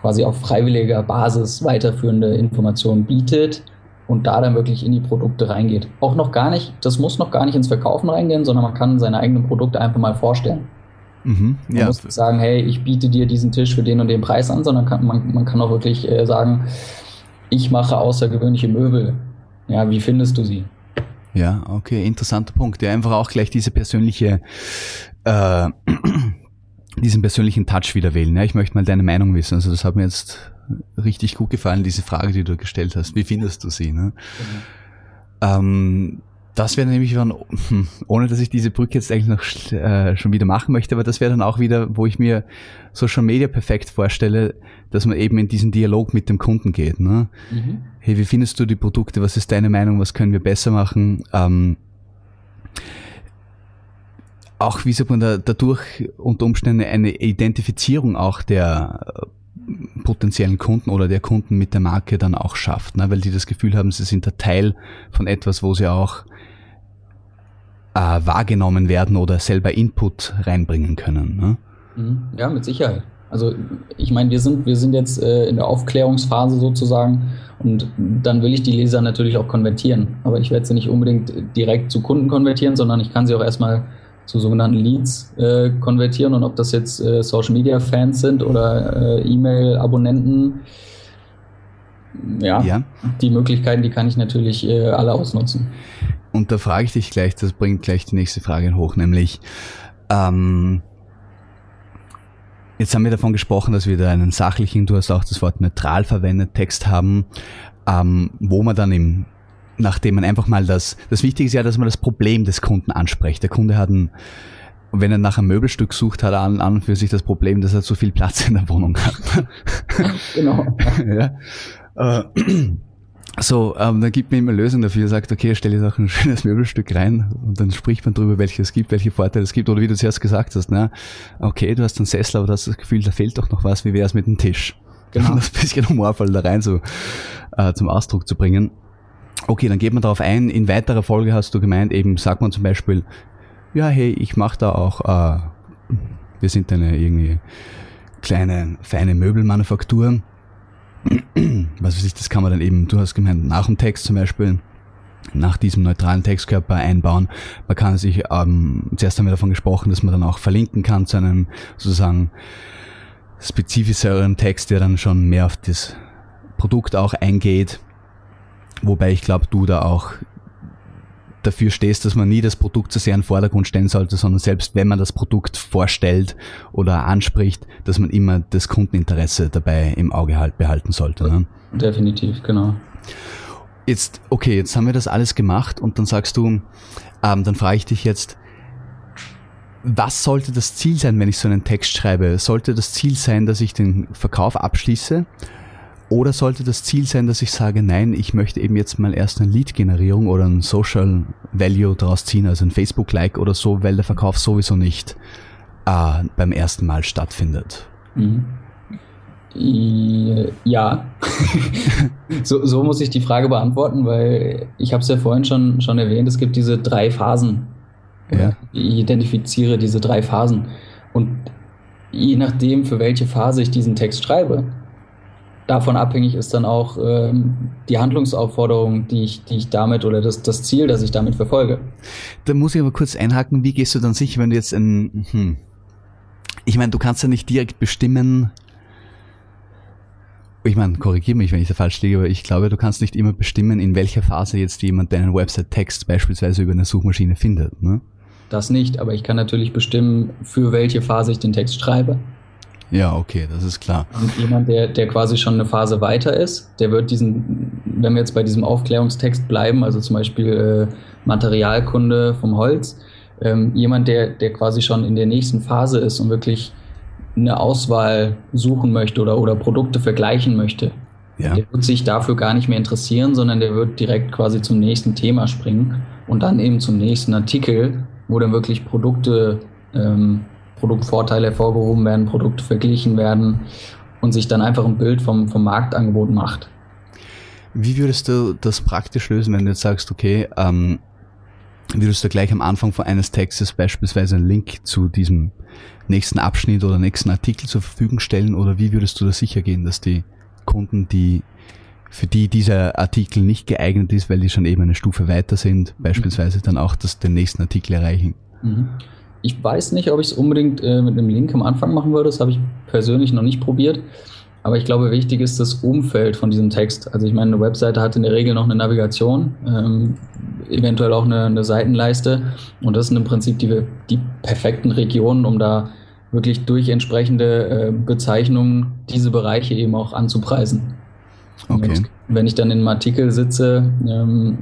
B: quasi auf freiwilliger Basis weiterführende Informationen bietet und da dann wirklich in die Produkte reingeht. Auch noch gar nicht, das muss noch gar nicht ins Verkaufen reingehen, sondern man kann seine eigenen Produkte einfach mal vorstellen. Mhm, man ja. muss sagen, hey, ich biete dir diesen Tisch für den und den Preis an, sondern kann, man, man kann auch wirklich äh, sagen, ich mache außergewöhnliche Möbel. Ja, wie findest du sie?
A: Ja, okay, interessanter Punkt. Ja, einfach auch gleich diese persönliche, äh, diesen persönlichen Touch wieder wählen. Ja, ich möchte mal deine Meinung wissen. Also das hat mir jetzt richtig gut gefallen, diese Frage, die du gestellt hast. Wie findest du sie? Ne? Mhm. Ähm, das wäre nämlich dann, ohne dass ich diese Brücke jetzt eigentlich noch äh, schon wieder machen möchte, aber das wäre dann auch wieder, wo ich mir Social Media perfekt vorstelle, dass man eben in diesen Dialog mit dem Kunden geht. Ne? Mhm. Hey, wie findest du die Produkte? Was ist deine Meinung? Was können wir besser machen? Ähm, auch wie sagt man da, dadurch unter Umständen eine Identifizierung auch der äh, potenziellen Kunden oder der Kunden mit der Marke dann auch schafft, ne? weil die das Gefühl haben, sie sind der Teil von etwas, wo sie auch äh, wahrgenommen werden oder selber Input reinbringen können. Ne?
B: Mhm. Ja, mit Sicherheit. Also ich meine, wir sind, wir sind jetzt äh, in der Aufklärungsphase sozusagen und dann will ich die Leser natürlich auch konvertieren. Aber ich werde sie nicht unbedingt direkt zu Kunden konvertieren, sondern ich kann sie auch erstmal zu sogenannten Leads äh, konvertieren. Und ob das jetzt äh, Social Media Fans sind oder äh, E-Mail-Abonnenten, ja, ja, die Möglichkeiten, die kann ich natürlich äh, alle ausnutzen.
A: Und da frage ich dich gleich, das bringt gleich die nächste Frage hoch, nämlich ähm, jetzt haben wir davon gesprochen, dass wir da einen sachlichen, du hast auch das Wort neutral verwendet, Text haben, ähm, wo man dann im nachdem man einfach mal das, das Wichtige ist ja, dass man das Problem des Kunden anspricht. Der Kunde hat ein, wenn er nach einem Möbelstück sucht, hat er an, an für sich das Problem, dass er zu viel Platz in der Wohnung hat. genau. ja. Äh, so, ähm, dann gibt man ihm eine Lösung dafür, sagt, okay, stell jetzt auch ein schönes Möbelstück rein und dann spricht man drüber, welche es gibt, welche Vorteile es gibt oder wie du zuerst gesagt hast, ne? okay, du hast einen Sessel, aber du hast das Gefühl, da fehlt doch noch was, wie wäre es mit dem Tisch? Genau. Um das bisschen humorvoll da rein so äh, zum Ausdruck zu bringen. Okay, dann geht man darauf ein. In weiterer Folge hast du gemeint, eben sagt man zum Beispiel, ja, hey, ich mache da auch, äh, wir sind eine irgendwie kleine, feine Möbelmanufaktur was weiß ich, das kann man dann eben, du hast gemeint, nach dem Text zum Beispiel, nach diesem neutralen Textkörper einbauen. Man kann sich, ähm, zuerst haben wir davon gesprochen, dass man dann auch verlinken kann zu einem sozusagen spezifischeren Text, der dann schon mehr auf das Produkt auch eingeht. Wobei ich glaube, du da auch dafür stehst, dass man nie das Produkt zu sehr in den Vordergrund stellen sollte, sondern selbst wenn man das Produkt vorstellt oder anspricht, dass man immer das Kundeninteresse dabei im Auge halt behalten sollte. Ne?
B: Definitiv, genau.
A: Jetzt, okay, jetzt haben wir das alles gemacht und dann sagst du, ähm, dann frage ich dich jetzt, was sollte das Ziel sein, wenn ich so einen Text schreibe? Sollte das Ziel sein, dass ich den Verkauf abschließe? Oder sollte das Ziel sein, dass ich sage, nein, ich möchte eben jetzt mal erst eine Lead-Generierung oder ein Social Value daraus ziehen, also ein Facebook-Like oder so, weil der Verkauf sowieso nicht äh, beim ersten Mal stattfindet? Mhm.
B: Ja, so, so muss ich die Frage beantworten, weil ich habe es ja vorhin schon, schon erwähnt, es gibt diese drei Phasen. Ja. Ich identifiziere diese drei Phasen. Und je nachdem, für welche Phase ich diesen Text schreibe, davon abhängig ist dann auch ähm, die Handlungsaufforderung, die ich, die ich damit oder das, das Ziel, das ich damit verfolge.
A: Da muss ich aber kurz einhaken, wie gehst du dann sicher, wenn du jetzt ein, hm, ich meine, du kannst ja nicht direkt bestimmen, ich meine, korrigiere mich, wenn ich da falsch liege, aber ich glaube, du kannst nicht immer bestimmen, in welcher Phase jetzt jemand deinen Website-Text beispielsweise über eine Suchmaschine findet. Ne?
B: das nicht, aber ich kann natürlich bestimmen, für welche Phase ich den Text schreibe.
A: Ja, okay, das ist klar.
B: Und jemand, der, der quasi schon eine Phase weiter ist, der wird diesen, wenn wir jetzt bei diesem Aufklärungstext bleiben, also zum Beispiel äh, Materialkunde vom Holz, ähm, jemand, der, der quasi schon in der nächsten Phase ist und wirklich eine Auswahl suchen möchte oder, oder Produkte vergleichen möchte, ja. der wird sich dafür gar nicht mehr interessieren, sondern der wird direkt quasi zum nächsten Thema springen und dann eben zum nächsten Artikel, wo dann wirklich Produkte ähm, Produktvorteile hervorgehoben werden, Produkte verglichen werden und sich dann einfach ein Bild vom, vom Marktangebot macht.
A: Wie würdest du das praktisch lösen, wenn du jetzt sagst, okay, ähm, würdest du gleich am Anfang von eines Textes beispielsweise einen Link zu diesem nächsten Abschnitt oder nächsten Artikel zur Verfügung stellen oder wie würdest du da sicher gehen, dass die Kunden, die für die dieser Artikel nicht geeignet ist, weil die schon eben eine Stufe weiter sind, beispielsweise dann auch das, den nächsten Artikel erreichen? Mhm.
B: Ich weiß nicht, ob ich es unbedingt äh, mit einem Link am Anfang machen würde. Das habe ich persönlich noch nicht probiert. Aber ich glaube, wichtig ist das Umfeld von diesem Text. Also ich meine, eine Webseite hat in der Regel noch eine Navigation, ähm, eventuell auch eine, eine, Seitenleiste. Und das sind im Prinzip die, die perfekten Regionen, um da wirklich durch entsprechende äh, Bezeichnungen diese Bereiche eben auch anzupreisen. Okay. wenn ich dann in einem Artikel sitze, ähm,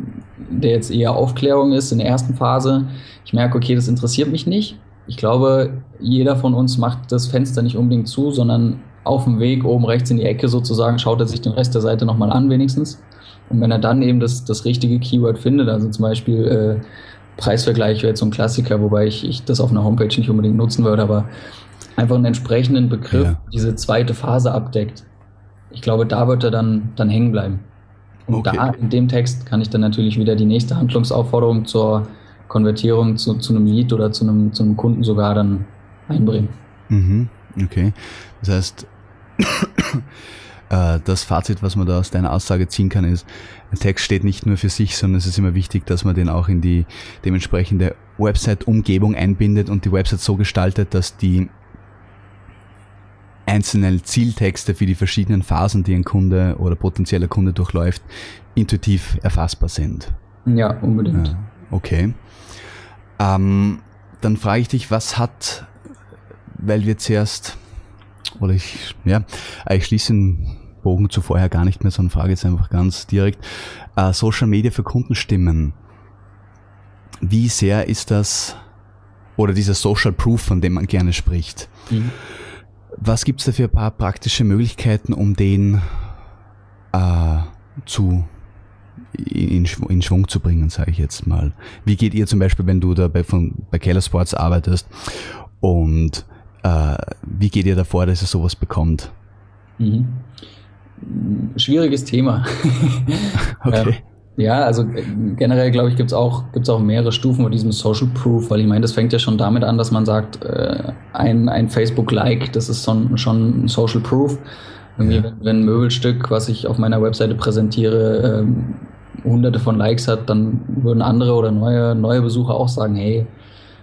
B: der jetzt eher Aufklärung ist in der ersten Phase, ich merke, okay, das interessiert mich nicht. Ich glaube, jeder von uns macht das Fenster nicht unbedingt zu, sondern auf dem Weg oben rechts in die Ecke sozusagen schaut er sich den Rest der Seite nochmal an wenigstens. Und wenn er dann eben das, das richtige Keyword findet, also zum Beispiel äh, Preisvergleich wäre jetzt so ein Klassiker, wobei ich, ich das auf einer Homepage nicht unbedingt nutzen würde, aber einfach einen entsprechenden Begriff, ja. diese zweite Phase abdeckt, ich glaube, da wird er dann, dann hängen bleiben. Und okay. da in dem Text kann ich dann natürlich wieder die nächste Handlungsaufforderung zur Konvertierung zu, zu einem Lead oder zu einem, zu einem Kunden sogar dann einbringen.
A: Mhm. Okay. Das heißt, äh, das Fazit, was man da aus deiner Aussage ziehen kann, ist, ein Text steht nicht nur für sich, sondern es ist immer wichtig, dass man den auch in die dementsprechende Website-Umgebung einbindet und die Website so gestaltet, dass die einzelnen Zieltexte für die verschiedenen Phasen, die ein Kunde oder potenzieller Kunde durchläuft, intuitiv erfassbar sind.
B: Ja, unbedingt. Ja,
A: okay. Ähm, dann frage ich dich, was hat, weil wir zuerst, oder ich, ja, ich schließe den Bogen zu vorher gar nicht mehr, sondern frage jetzt einfach ganz direkt, äh, Social Media für Kundenstimmen. Wie sehr ist das, oder dieser Social Proof, von dem man gerne spricht? Mhm was gibt es da für ein paar praktische Möglichkeiten, um den äh, zu in, in, Schwung zu bringen, sage ich jetzt mal. Wie geht ihr zum Beispiel, wenn du da bei, von, bei Keller Sports arbeitest und äh, wie geht ihr davor, dass ihr sowas bekommt? Mhm.
B: Schwieriges Thema. okay. Ja, also äh, generell glaube ich, gibt es auch, gibt's auch mehrere Stufen von diesem Social Proof, weil ich meine, das fängt ja schon damit an, dass man sagt, äh, ein, ein Facebook-Like, das ist schon, schon Social Proof. Irgendwie, ja. wenn, wenn, ein Möbelstück, was ich auf meiner Webseite präsentiere, ähm, hunderte von Likes hat, dann würden andere oder neue, neue Besucher auch sagen, hey,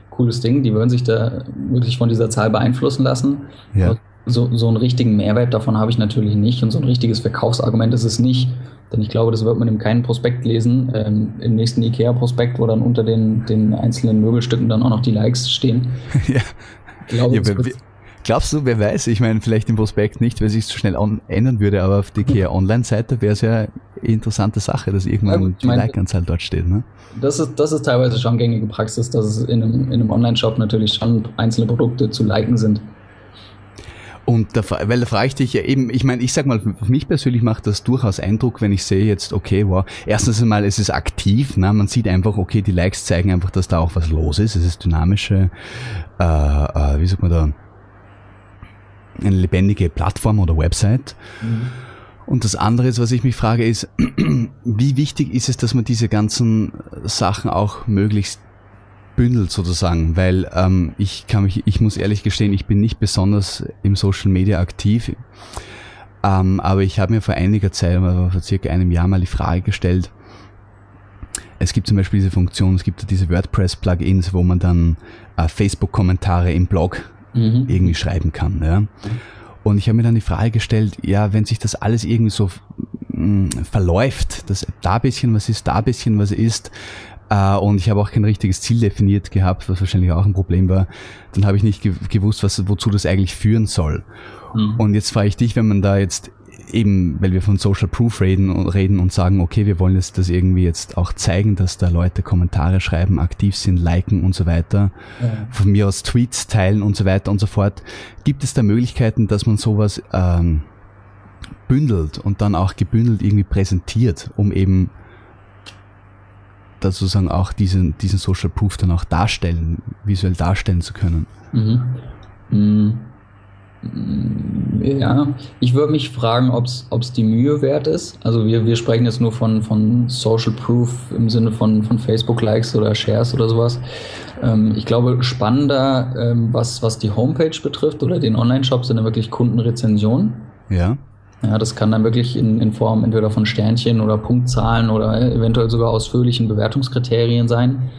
B: cooles Ding, die würden sich da wirklich von dieser Zahl beeinflussen lassen. Ja. So, so einen richtigen Mehrwert davon habe ich natürlich nicht und so ein richtiges Verkaufsargument ist es nicht. Denn ich glaube, das wird man in keinem Prospekt lesen. Ähm, Im nächsten IKEA-Prospekt, wo dann unter den, den einzelnen Möbelstücken dann auch noch die Likes stehen. ja.
A: Glaube, ja, glaubst du, wer weiß, ich meine, vielleicht im Prospekt nicht, weil sich so schnell ändern würde, aber auf der IKEA Online-Seite wäre es ja eine interessante Sache, dass irgendwann ja, die Like-Anzahl dort steht. Ne?
B: Das, ist, das ist teilweise schon gängige Praxis, dass es in einem, in einem Online-Shop natürlich schon einzelne Produkte zu liken sind.
A: Und da, weil da frage ich dich ja eben, ich meine, ich sag mal, für mich persönlich macht das durchaus Eindruck, wenn ich sehe jetzt, okay, wow, erstens einmal, es ist aktiv, ne? man sieht einfach, okay, die Likes zeigen einfach, dass da auch was los ist, es ist dynamische, äh, äh, wie sagt man da, eine lebendige Plattform oder Website. Mhm. Und das andere ist, was ich mich frage, ist, wie wichtig ist es, dass man diese ganzen Sachen auch möglichst bündelt sozusagen, weil ähm, ich kann mich, ich muss ehrlich gestehen, ich bin nicht besonders im Social Media aktiv, ähm, aber ich habe mir vor einiger Zeit, vor circa einem Jahr mal die Frage gestellt, es gibt zum Beispiel diese Funktion, es gibt diese WordPress-Plugins, wo man dann äh, Facebook-Kommentare im Blog mhm. irgendwie schreiben kann. Ja? Und ich habe mir dann die Frage gestellt, ja, wenn sich das alles irgendwie so mh, mm, verläuft, dass da bisschen was ist, da bisschen was ist, Äh, und ich habe auch kein richtiges Ziel definiert gehabt, was wahrscheinlich auch ein Problem war. Dann habe ich nicht gewusst, was, wozu das eigentlich führen soll. Mhm. Und jetzt frage ich dich, wenn man da jetzt eben, weil wir von Social Proof reden und reden und sagen, okay, wir wollen jetzt das irgendwie jetzt auch zeigen, dass da Leute Kommentare schreiben, aktiv sind, liken und so weiter, ja. von mir aus Tweets teilen und so weiter und so fort. Gibt es da Möglichkeiten, dass man sowas ähm, bündelt und dann auch gebündelt irgendwie präsentiert, um eben da sozusagen auch diesen, diesen Social Proof dann auch darstellen, visuell darstellen zu können? Mhm.
B: Mhm. Ja, ich würde mich fragen, ob es die Mühe wert ist. Also wir, wir sprechen jetzt nur von, von Social Proof im Sinne von, von Facebook-Likes oder Shares oder sowas. Ähm, ich glaube, spannender, ähm, was, was die Homepage betrifft oder den Online-Shop, sind dann wirklich Kundenrezensionen.
A: Ja.
B: Ja, das kann dann wirklich in, in Form entweder von Sternchen oder Punktzahlen oder eventuell sogar ausführlichen Bewertungskriterien sein.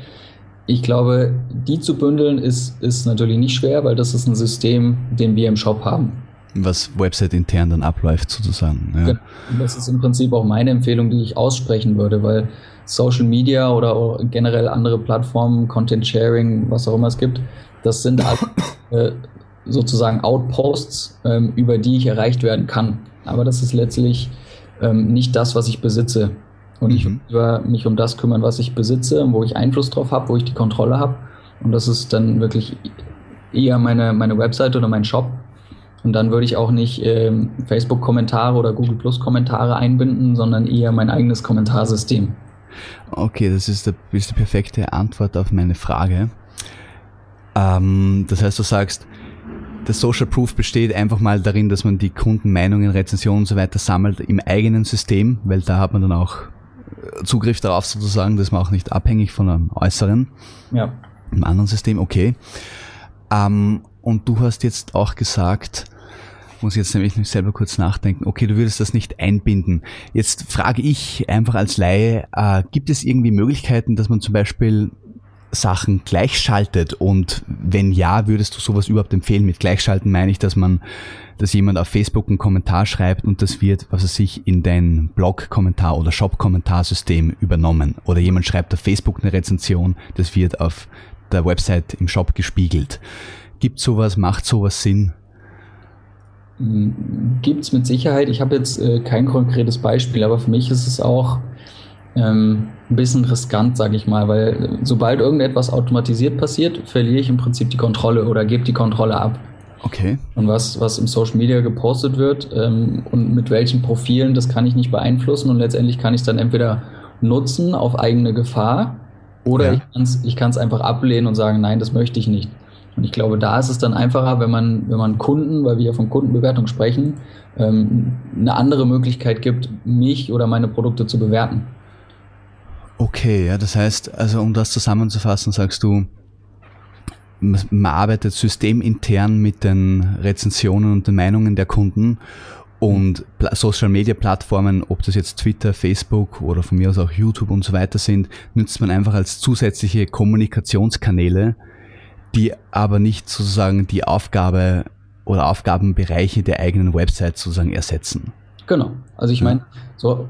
B: Ich glaube, die zu bündeln ist, ist natürlich nicht schwer, weil das ist ein System, den wir im Shop haben.
A: Was Website intern dann abläuft sozusagen.
B: Ja. Genau. Das ist im Prinzip auch meine Empfehlung, die ich aussprechen würde, weil Social Media oder generell andere Plattformen, Content Sharing, was auch immer es gibt, das sind äh, sozusagen Outposts, ähm, über die ich erreicht werden kann. Aber das ist letztlich ähm, nicht das, was ich besitze. Und mhm. ich will mich um das kümmern, was ich besitze, wo ich Einfluss drauf habe, wo ich die Kontrolle habe. Und das ist dann wirklich eher meine, meine Website oder mein Shop. Und dann würde ich auch nicht ähm, Facebook-Kommentare oder Google Plus-Kommentare einbinden, sondern eher mein eigenes Kommentarsystem.
A: Okay, das ist, der, ist die perfekte Antwort auf meine Frage. Ähm, das heißt, du sagst, der Social Proof besteht einfach mal darin, dass man die Kundenmeinungen, Rezensionen und so weiter sammelt im eigenen System, weil da hat man dann auch Zugriff darauf sozusagen, das ist man auch nicht abhängig von einem äußeren. Ja. Im anderen System, okay. Ähm, und du hast jetzt auch gesagt, muss jetzt nämlich selber kurz nachdenken, okay, du würdest das nicht einbinden. Jetzt frage ich einfach als Laie, äh, gibt es irgendwie Möglichkeiten, dass man zum Beispiel Sachen gleichschaltet und wenn ja, würdest du sowas überhaupt empfehlen? Mit gleichschalten meine ich, dass man, dass jemand auf Facebook einen Kommentar schreibt und das wird, was er sich in dein Blog-Kommentar oder Shop-Kommentarsystem übernommen. Oder jemand schreibt auf Facebook eine Rezension, das wird auf der Website im Shop gespiegelt. Gibt sowas, macht sowas Sinn?
B: Gibt es mit Sicherheit. Ich habe jetzt äh, kein konkretes Beispiel, aber für mich ist es auch ähm, ein bisschen riskant, sage ich mal, weil sobald irgendetwas automatisiert passiert, verliere ich im Prinzip die Kontrolle oder gebe die Kontrolle ab.
A: Okay.
B: Und was, was im Social Media gepostet wird ähm, und mit welchen Profilen, das kann ich nicht beeinflussen und letztendlich kann ich es dann entweder nutzen auf eigene Gefahr oder ja. ich kann es einfach ablehnen und sagen, nein, das möchte ich nicht. Und ich glaube, da ist es dann einfacher, wenn man, wenn man Kunden, weil wir ja von Kundenbewertung sprechen, ähm, eine andere Möglichkeit gibt, mich oder meine Produkte zu bewerten.
A: Okay, ja, das heißt, also um das zusammenzufassen, sagst du, man arbeitet systemintern mit den Rezensionen und den Meinungen der Kunden und Social Media Plattformen, ob das jetzt Twitter, Facebook oder von mir aus auch YouTube und so weiter sind, nützt man einfach als zusätzliche Kommunikationskanäle, die aber nicht sozusagen die Aufgabe oder Aufgabenbereiche der eigenen Website sozusagen ersetzen.
B: Genau. Also ich meine, so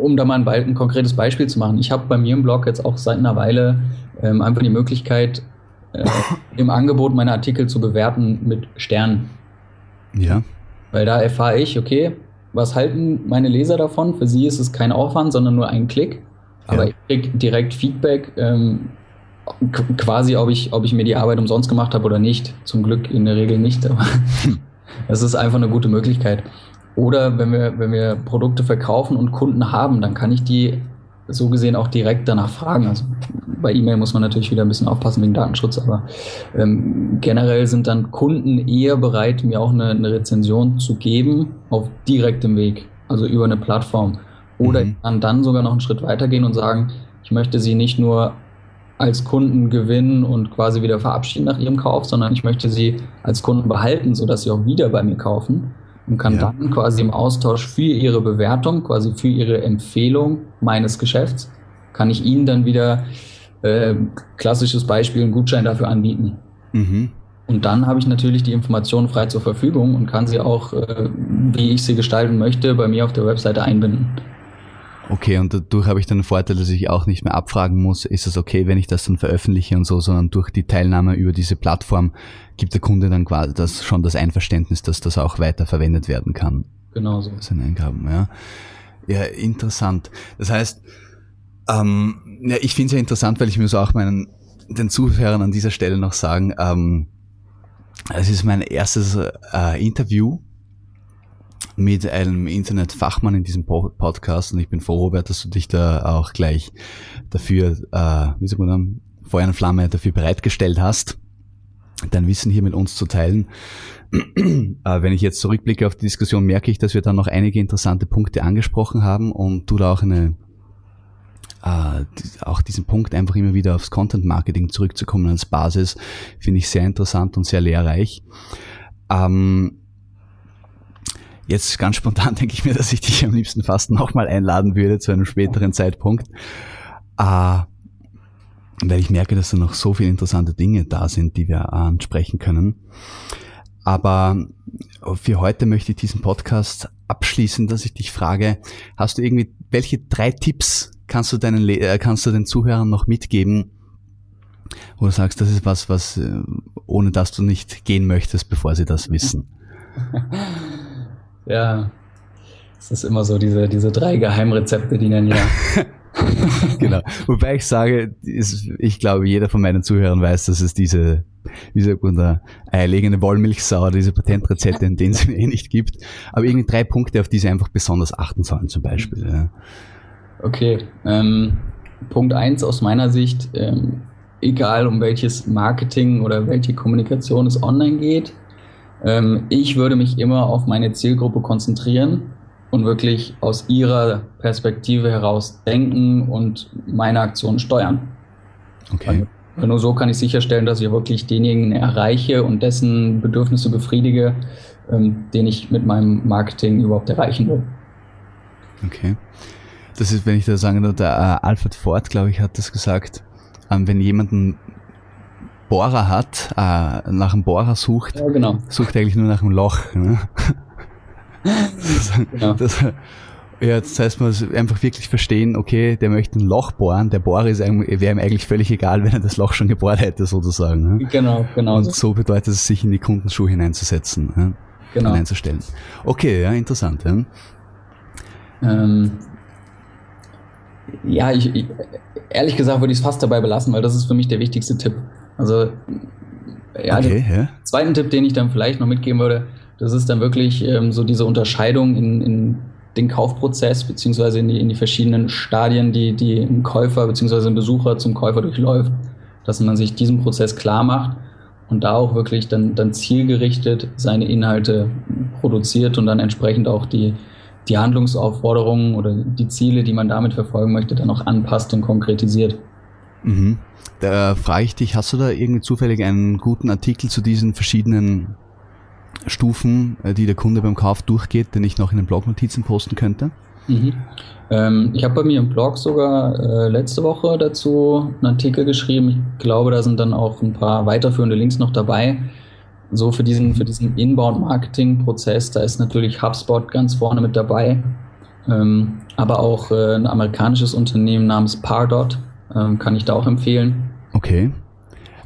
B: um da mal ein, ein, konkretes Beispiel zu machen, ich habe bei mir im Blog jetzt auch seit einer Weile ähm, einfach die Möglichkeit, äh, im Angebot meine Artikel zu bewerten mit Sternen.
A: Ja.
B: Weil da erfahre ich, okay, was halten meine Leser davon? Für sie ist es kein Aufwand, sondern nur ein Klick. Aber ja. ich kriege direkt Feedback, ähm, quasi, ob ich, ob ich mir die Arbeit umsonst gemacht habe oder nicht. Zum Glück in der Regel nicht, aber es ist einfach eine gute Möglichkeit. Oder wenn wir, wenn wir Produkte verkaufen und Kunden haben, dann kann ich die so gesehen auch direkt danach fragen. Also bei E-Mail muss man natürlich wieder ein bisschen aufpassen wegen Datenschutz, aber ähm, generell sind dann Kunden eher bereit, mir auch eine, eine, Rezension zu geben auf direktem Weg, also über eine Plattform. Oder mhm. ich kann dann sogar noch einen Schritt weitergehen und sagen, ich möchte sie nicht nur als Kunden gewinnen und quasi wieder verabschieden nach ihrem Kauf, sondern ich möchte sie als Kunden behalten, sodass sie auch wieder bei mir kaufen und kann ja. dann quasi im Austausch für ihre Bewertung, quasi für ihre Empfehlung meines Geschäfts, kann ich ihnen dann wieder äh, klassisches Beispiel einen Gutschein dafür anbieten. Mhm. Und dann habe ich natürlich die Informationen frei zur Verfügung und kann sie auch, äh, wie ich sie gestalten möchte, bei mir auf der Webseite einbinden.
A: Okay, und dadurch habe ich dann den Vorteil, dass ich auch nicht mehr abfragen muss, ist es okay, wenn ich das dann veröffentliche und so, sondern durch die Teilnahme über diese Plattform gibt der Kunde dann quasi das schon das Einverständnis, dass das auch weiter verwendet werden kann.
B: Genau so.
A: Seine Eingaben, ja. Ja, interessant. Das heißt, ähm, ja, ich finde es ja interessant, weil ich muss auch meinen den Zuhörern an dieser Stelle noch sagen, ähm, es ist mein erstes äh, Interview mit einem Internetfachmann in diesem Podcast und ich bin froh, Robert, dass du dich da auch gleich dafür, äh, wie sagt man dann, Feuer und Flamme dafür bereitgestellt hast, dein Wissen hier mit uns zu teilen. äh, wenn ich jetzt zurückblicke auf die Diskussion, merke ich, dass wir dann noch einige interessante Punkte angesprochen haben und du da auch eine äh, auch diesen Punkt einfach immer wieder aufs Content Marketing zurückzukommen als Basis, finde ich sehr interessant und sehr lehrreich. Ähm, Jetzt ganz spontan denke ich mir, dass ich dich am liebsten fast nochmal einladen würde zu einem späteren Zeitpunkt. Äh, weil ich merke, dass da noch so viele interessante Dinge da sind, die wir ansprechen können. Aber für heute möchte ich diesen Podcast abschließen, dass ich dich frage, hast du irgendwie, welche drei Tipps kannst du deinen, äh, kannst du den Zuhörern noch mitgeben, wo du sagst, das ist was, was, äh, ohne dass du nicht gehen möchtest, bevor sie das wissen?
B: Ja, es ist immer so diese, diese drei Geheimrezepte, die dann ja.
A: genau. Wobei ich sage, ist, ich glaube, jeder von meinen Zuhörern weiß, dass es diese, wie sagt man da, eierlegende Wollmilchsau, diese Patentrezepte, in denen es eh nicht gibt. Aber irgendwie drei Punkte, auf die sie einfach besonders achten sollen, zum Beispiel. Ja.
B: Okay. Ähm, Punkt eins aus meiner Sicht, ähm, egal um welches Marketing oder welche Kommunikation es online geht, ähm, ich würde mich immer auf meine Zielgruppe konzentrieren und wirklich aus ihrer Perspektive heraus denken und meine Aktionen steuern. Okay. Weil nur so kann ich sicherstellen, dass ich wirklich denjenigen erreiche und dessen Bedürfnisse befriedige, ähm, den ich mit meinem Marketing überhaupt erreichen will.
A: Okay. Das ist, wenn ich da sagen darf, der äh, Alfred Ford, glaube ich, hat das gesagt, ähm, wenn jemanden Bohrer hat, äh, nach einem Bohrer sucht, ja, genau. sucht eigentlich nur nach einem Loch. Ne? das, genau. das, ja, das heißt, man muss einfach wirklich verstehen, okay, der möchte ein Loch bohren, der Bohrer wäre ihm eigentlich völlig egal, wenn er das Loch schon gebohrt hätte, sozusagen.
B: Ne? Genau, genau.
A: Und so bedeutet es, sich in die Kundenschuhe hineinzusetzen, ne? genau. hineinzustellen. Okay, ja, interessant. Ja,
B: ähm, ja ich, ich, ehrlich gesagt würde ich es fast dabei belassen, weil das ist für mich der wichtigste Tipp. Also, ja, okay, den ja. zweiten Tipp, den ich dann vielleicht noch mitgeben würde, das ist dann wirklich ähm, so diese Unterscheidung in, in den Kaufprozess beziehungsweise in die, in die verschiedenen Stadien, die, die ein Käufer beziehungsweise ein Besucher zum Käufer durchläuft, dass man sich diesen Prozess klar macht und da auch wirklich dann, dann zielgerichtet seine Inhalte produziert und dann entsprechend auch die, die Handlungsaufforderungen oder die Ziele, die man damit verfolgen möchte, dann auch anpasst und konkretisiert.
A: Mhm. Da frage ich dich, hast du da irgendwie zufällig einen guten Artikel zu diesen verschiedenen Stufen, äh, die der Kunde beim Kauf durchgeht, den ich noch in den Blognotizen posten könnte?
B: Mhm. Ähm, ich habe bei mir im Blog sogar äh, letzte Woche dazu einen Artikel geschrieben. Ich glaube, da sind dann auch ein paar weiterführende Links noch dabei. So für diesen, für diesen Inbound-Marketing-Prozess, da ist natürlich HubSpot ganz vorne mit dabei. Ähm, aber auch äh, ein amerikanisches Unternehmen namens Pardot ähm, kann ich da auch empfehlen.
A: Okay.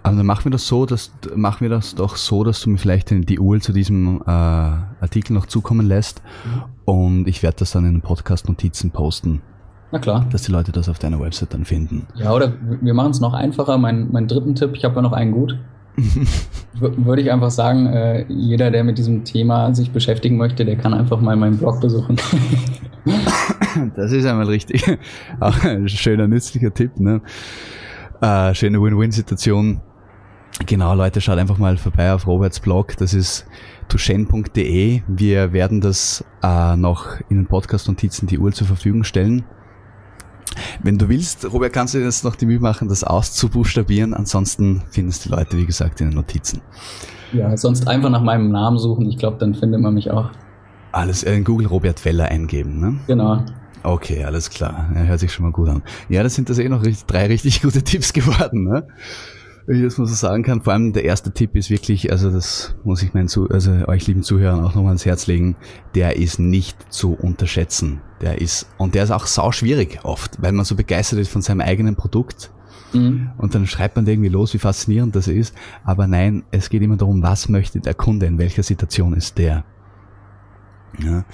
A: Aber dann machen wir das so, dass machen wir das doch so, dass du mir vielleicht die URL zu diesem äh, Artikel noch zukommen lässt mhm. und ich werde das dann in den Podcast-Notizen posten.
B: Na klar.
A: Dass die Leute das auf deiner Website dann finden.
B: Ja, oder wir machen es noch einfacher. Mein, mein dritten Tipp, ich habe ja noch einen gut. Würde ich einfach sagen, äh, jeder, der mit diesem Thema sich beschäftigen möchte, der kann einfach mal meinen Blog besuchen.
A: das ist einmal richtig. Auch ein schöner, nützlicher Tipp. Ne? Äh, schöne Win-Win-Situation. Genau, Leute, schaut einfach mal vorbei auf Roberts Blog. Das ist tushen.de. Wir werden das äh, noch in den Podcast-Notizen die Uhr zur Verfügung stellen. Wenn du willst, Robert, kannst du dir jetzt noch die Mühe machen, das auszubuchstabieren. Ansonsten findest die Leute, wie gesagt, in den Notizen.
B: Ja, sonst einfach nach meinem Namen suchen. Ich glaube, dann findet man mich auch.
A: Alles in Google Robert Weller eingeben, ne?
B: Genau.
A: Okay, alles klar. Ja, hört sich schon mal gut an. Ja, das sind das eh noch drei richtig gute Tipps geworden, ne? Ich das mal so sagen kann. Vor allem der erste Tipp ist wirklich, also das muss ich meinen, also euch lieben Zuhörern auch nochmal ans Herz legen, der ist nicht zu unterschätzen. Der ist, und der ist auch sau schwierig oft, weil man so begeistert ist von seinem eigenen Produkt. Mhm. Und dann schreibt man irgendwie los, wie faszinierend das ist. Aber nein, es geht immer darum, was möchte der Kunde, in welcher Situation ist der. Ja,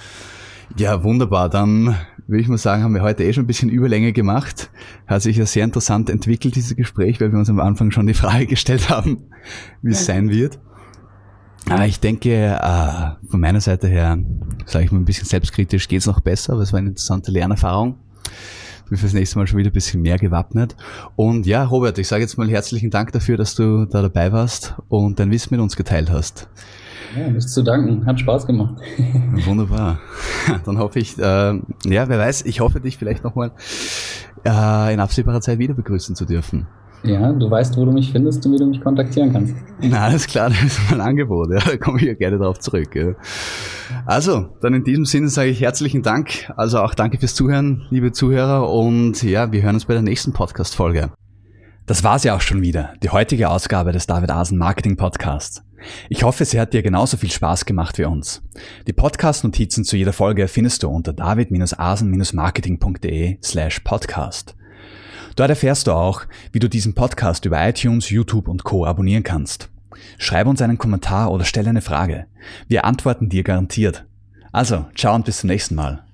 A: ja wunderbar. Dann würde ich mal sagen, haben wir heute eh schon ein bisschen Überlänge gemacht. Hat sich ja sehr interessant entwickelt, dieses Gespräch, weil wir uns am Anfang schon die Frage gestellt haben, wie es sein wird. Aber ich denke, äh, von meiner Seite her, sage ich mal ein bisschen selbstkritisch, geht's noch besser, aber es war eine interessante Lernerfahrung. Bin fürs nächste Mal schon wieder ein bisschen mehr gewappnet. Und ja, Robert, ich sage jetzt mal herzlichen Dank dafür, dass du da dabei warst und dein Wissen mit uns geteilt hast.
B: Ja, nichts zu danken. Hat Spaß gemacht.
A: Wunderbar. Dann hoffe ich, äh, ja, wer weiß, ich hoffe, dich vielleicht nochmal äh, in absehbarer Zeit wieder begrüßen zu dürfen.
B: Ja, du weißt, wo du mich findest und wie du mich kontaktieren kannst.
A: Na, alles klar, das ist mein Angebot. Ja, da komme ich ja gerne darauf zurück. Ja. Also, dann in diesem Sinne sage ich herzlichen Dank. Also auch danke fürs Zuhören, liebe Zuhörer. Und ja, wir hören uns bei der nächsten Podcast-Folge. Das war's ja auch schon wieder, die heutige Ausgabe des David Asen Marketing Podcasts. Ich hoffe, sie hat dir genauso viel Spaß gemacht wie uns. Die Podcast-Notizen zu jeder Folge findest du unter david-asen-marketing.de slash podcast. Dort erfährst du auch, wie du diesen Podcast über iTunes, YouTube und Co. abonnieren kannst. Schreib uns einen Kommentar oder stell eine Frage. Wir antworten dir garantiert. Also, ciao und bis zum nächsten Mal.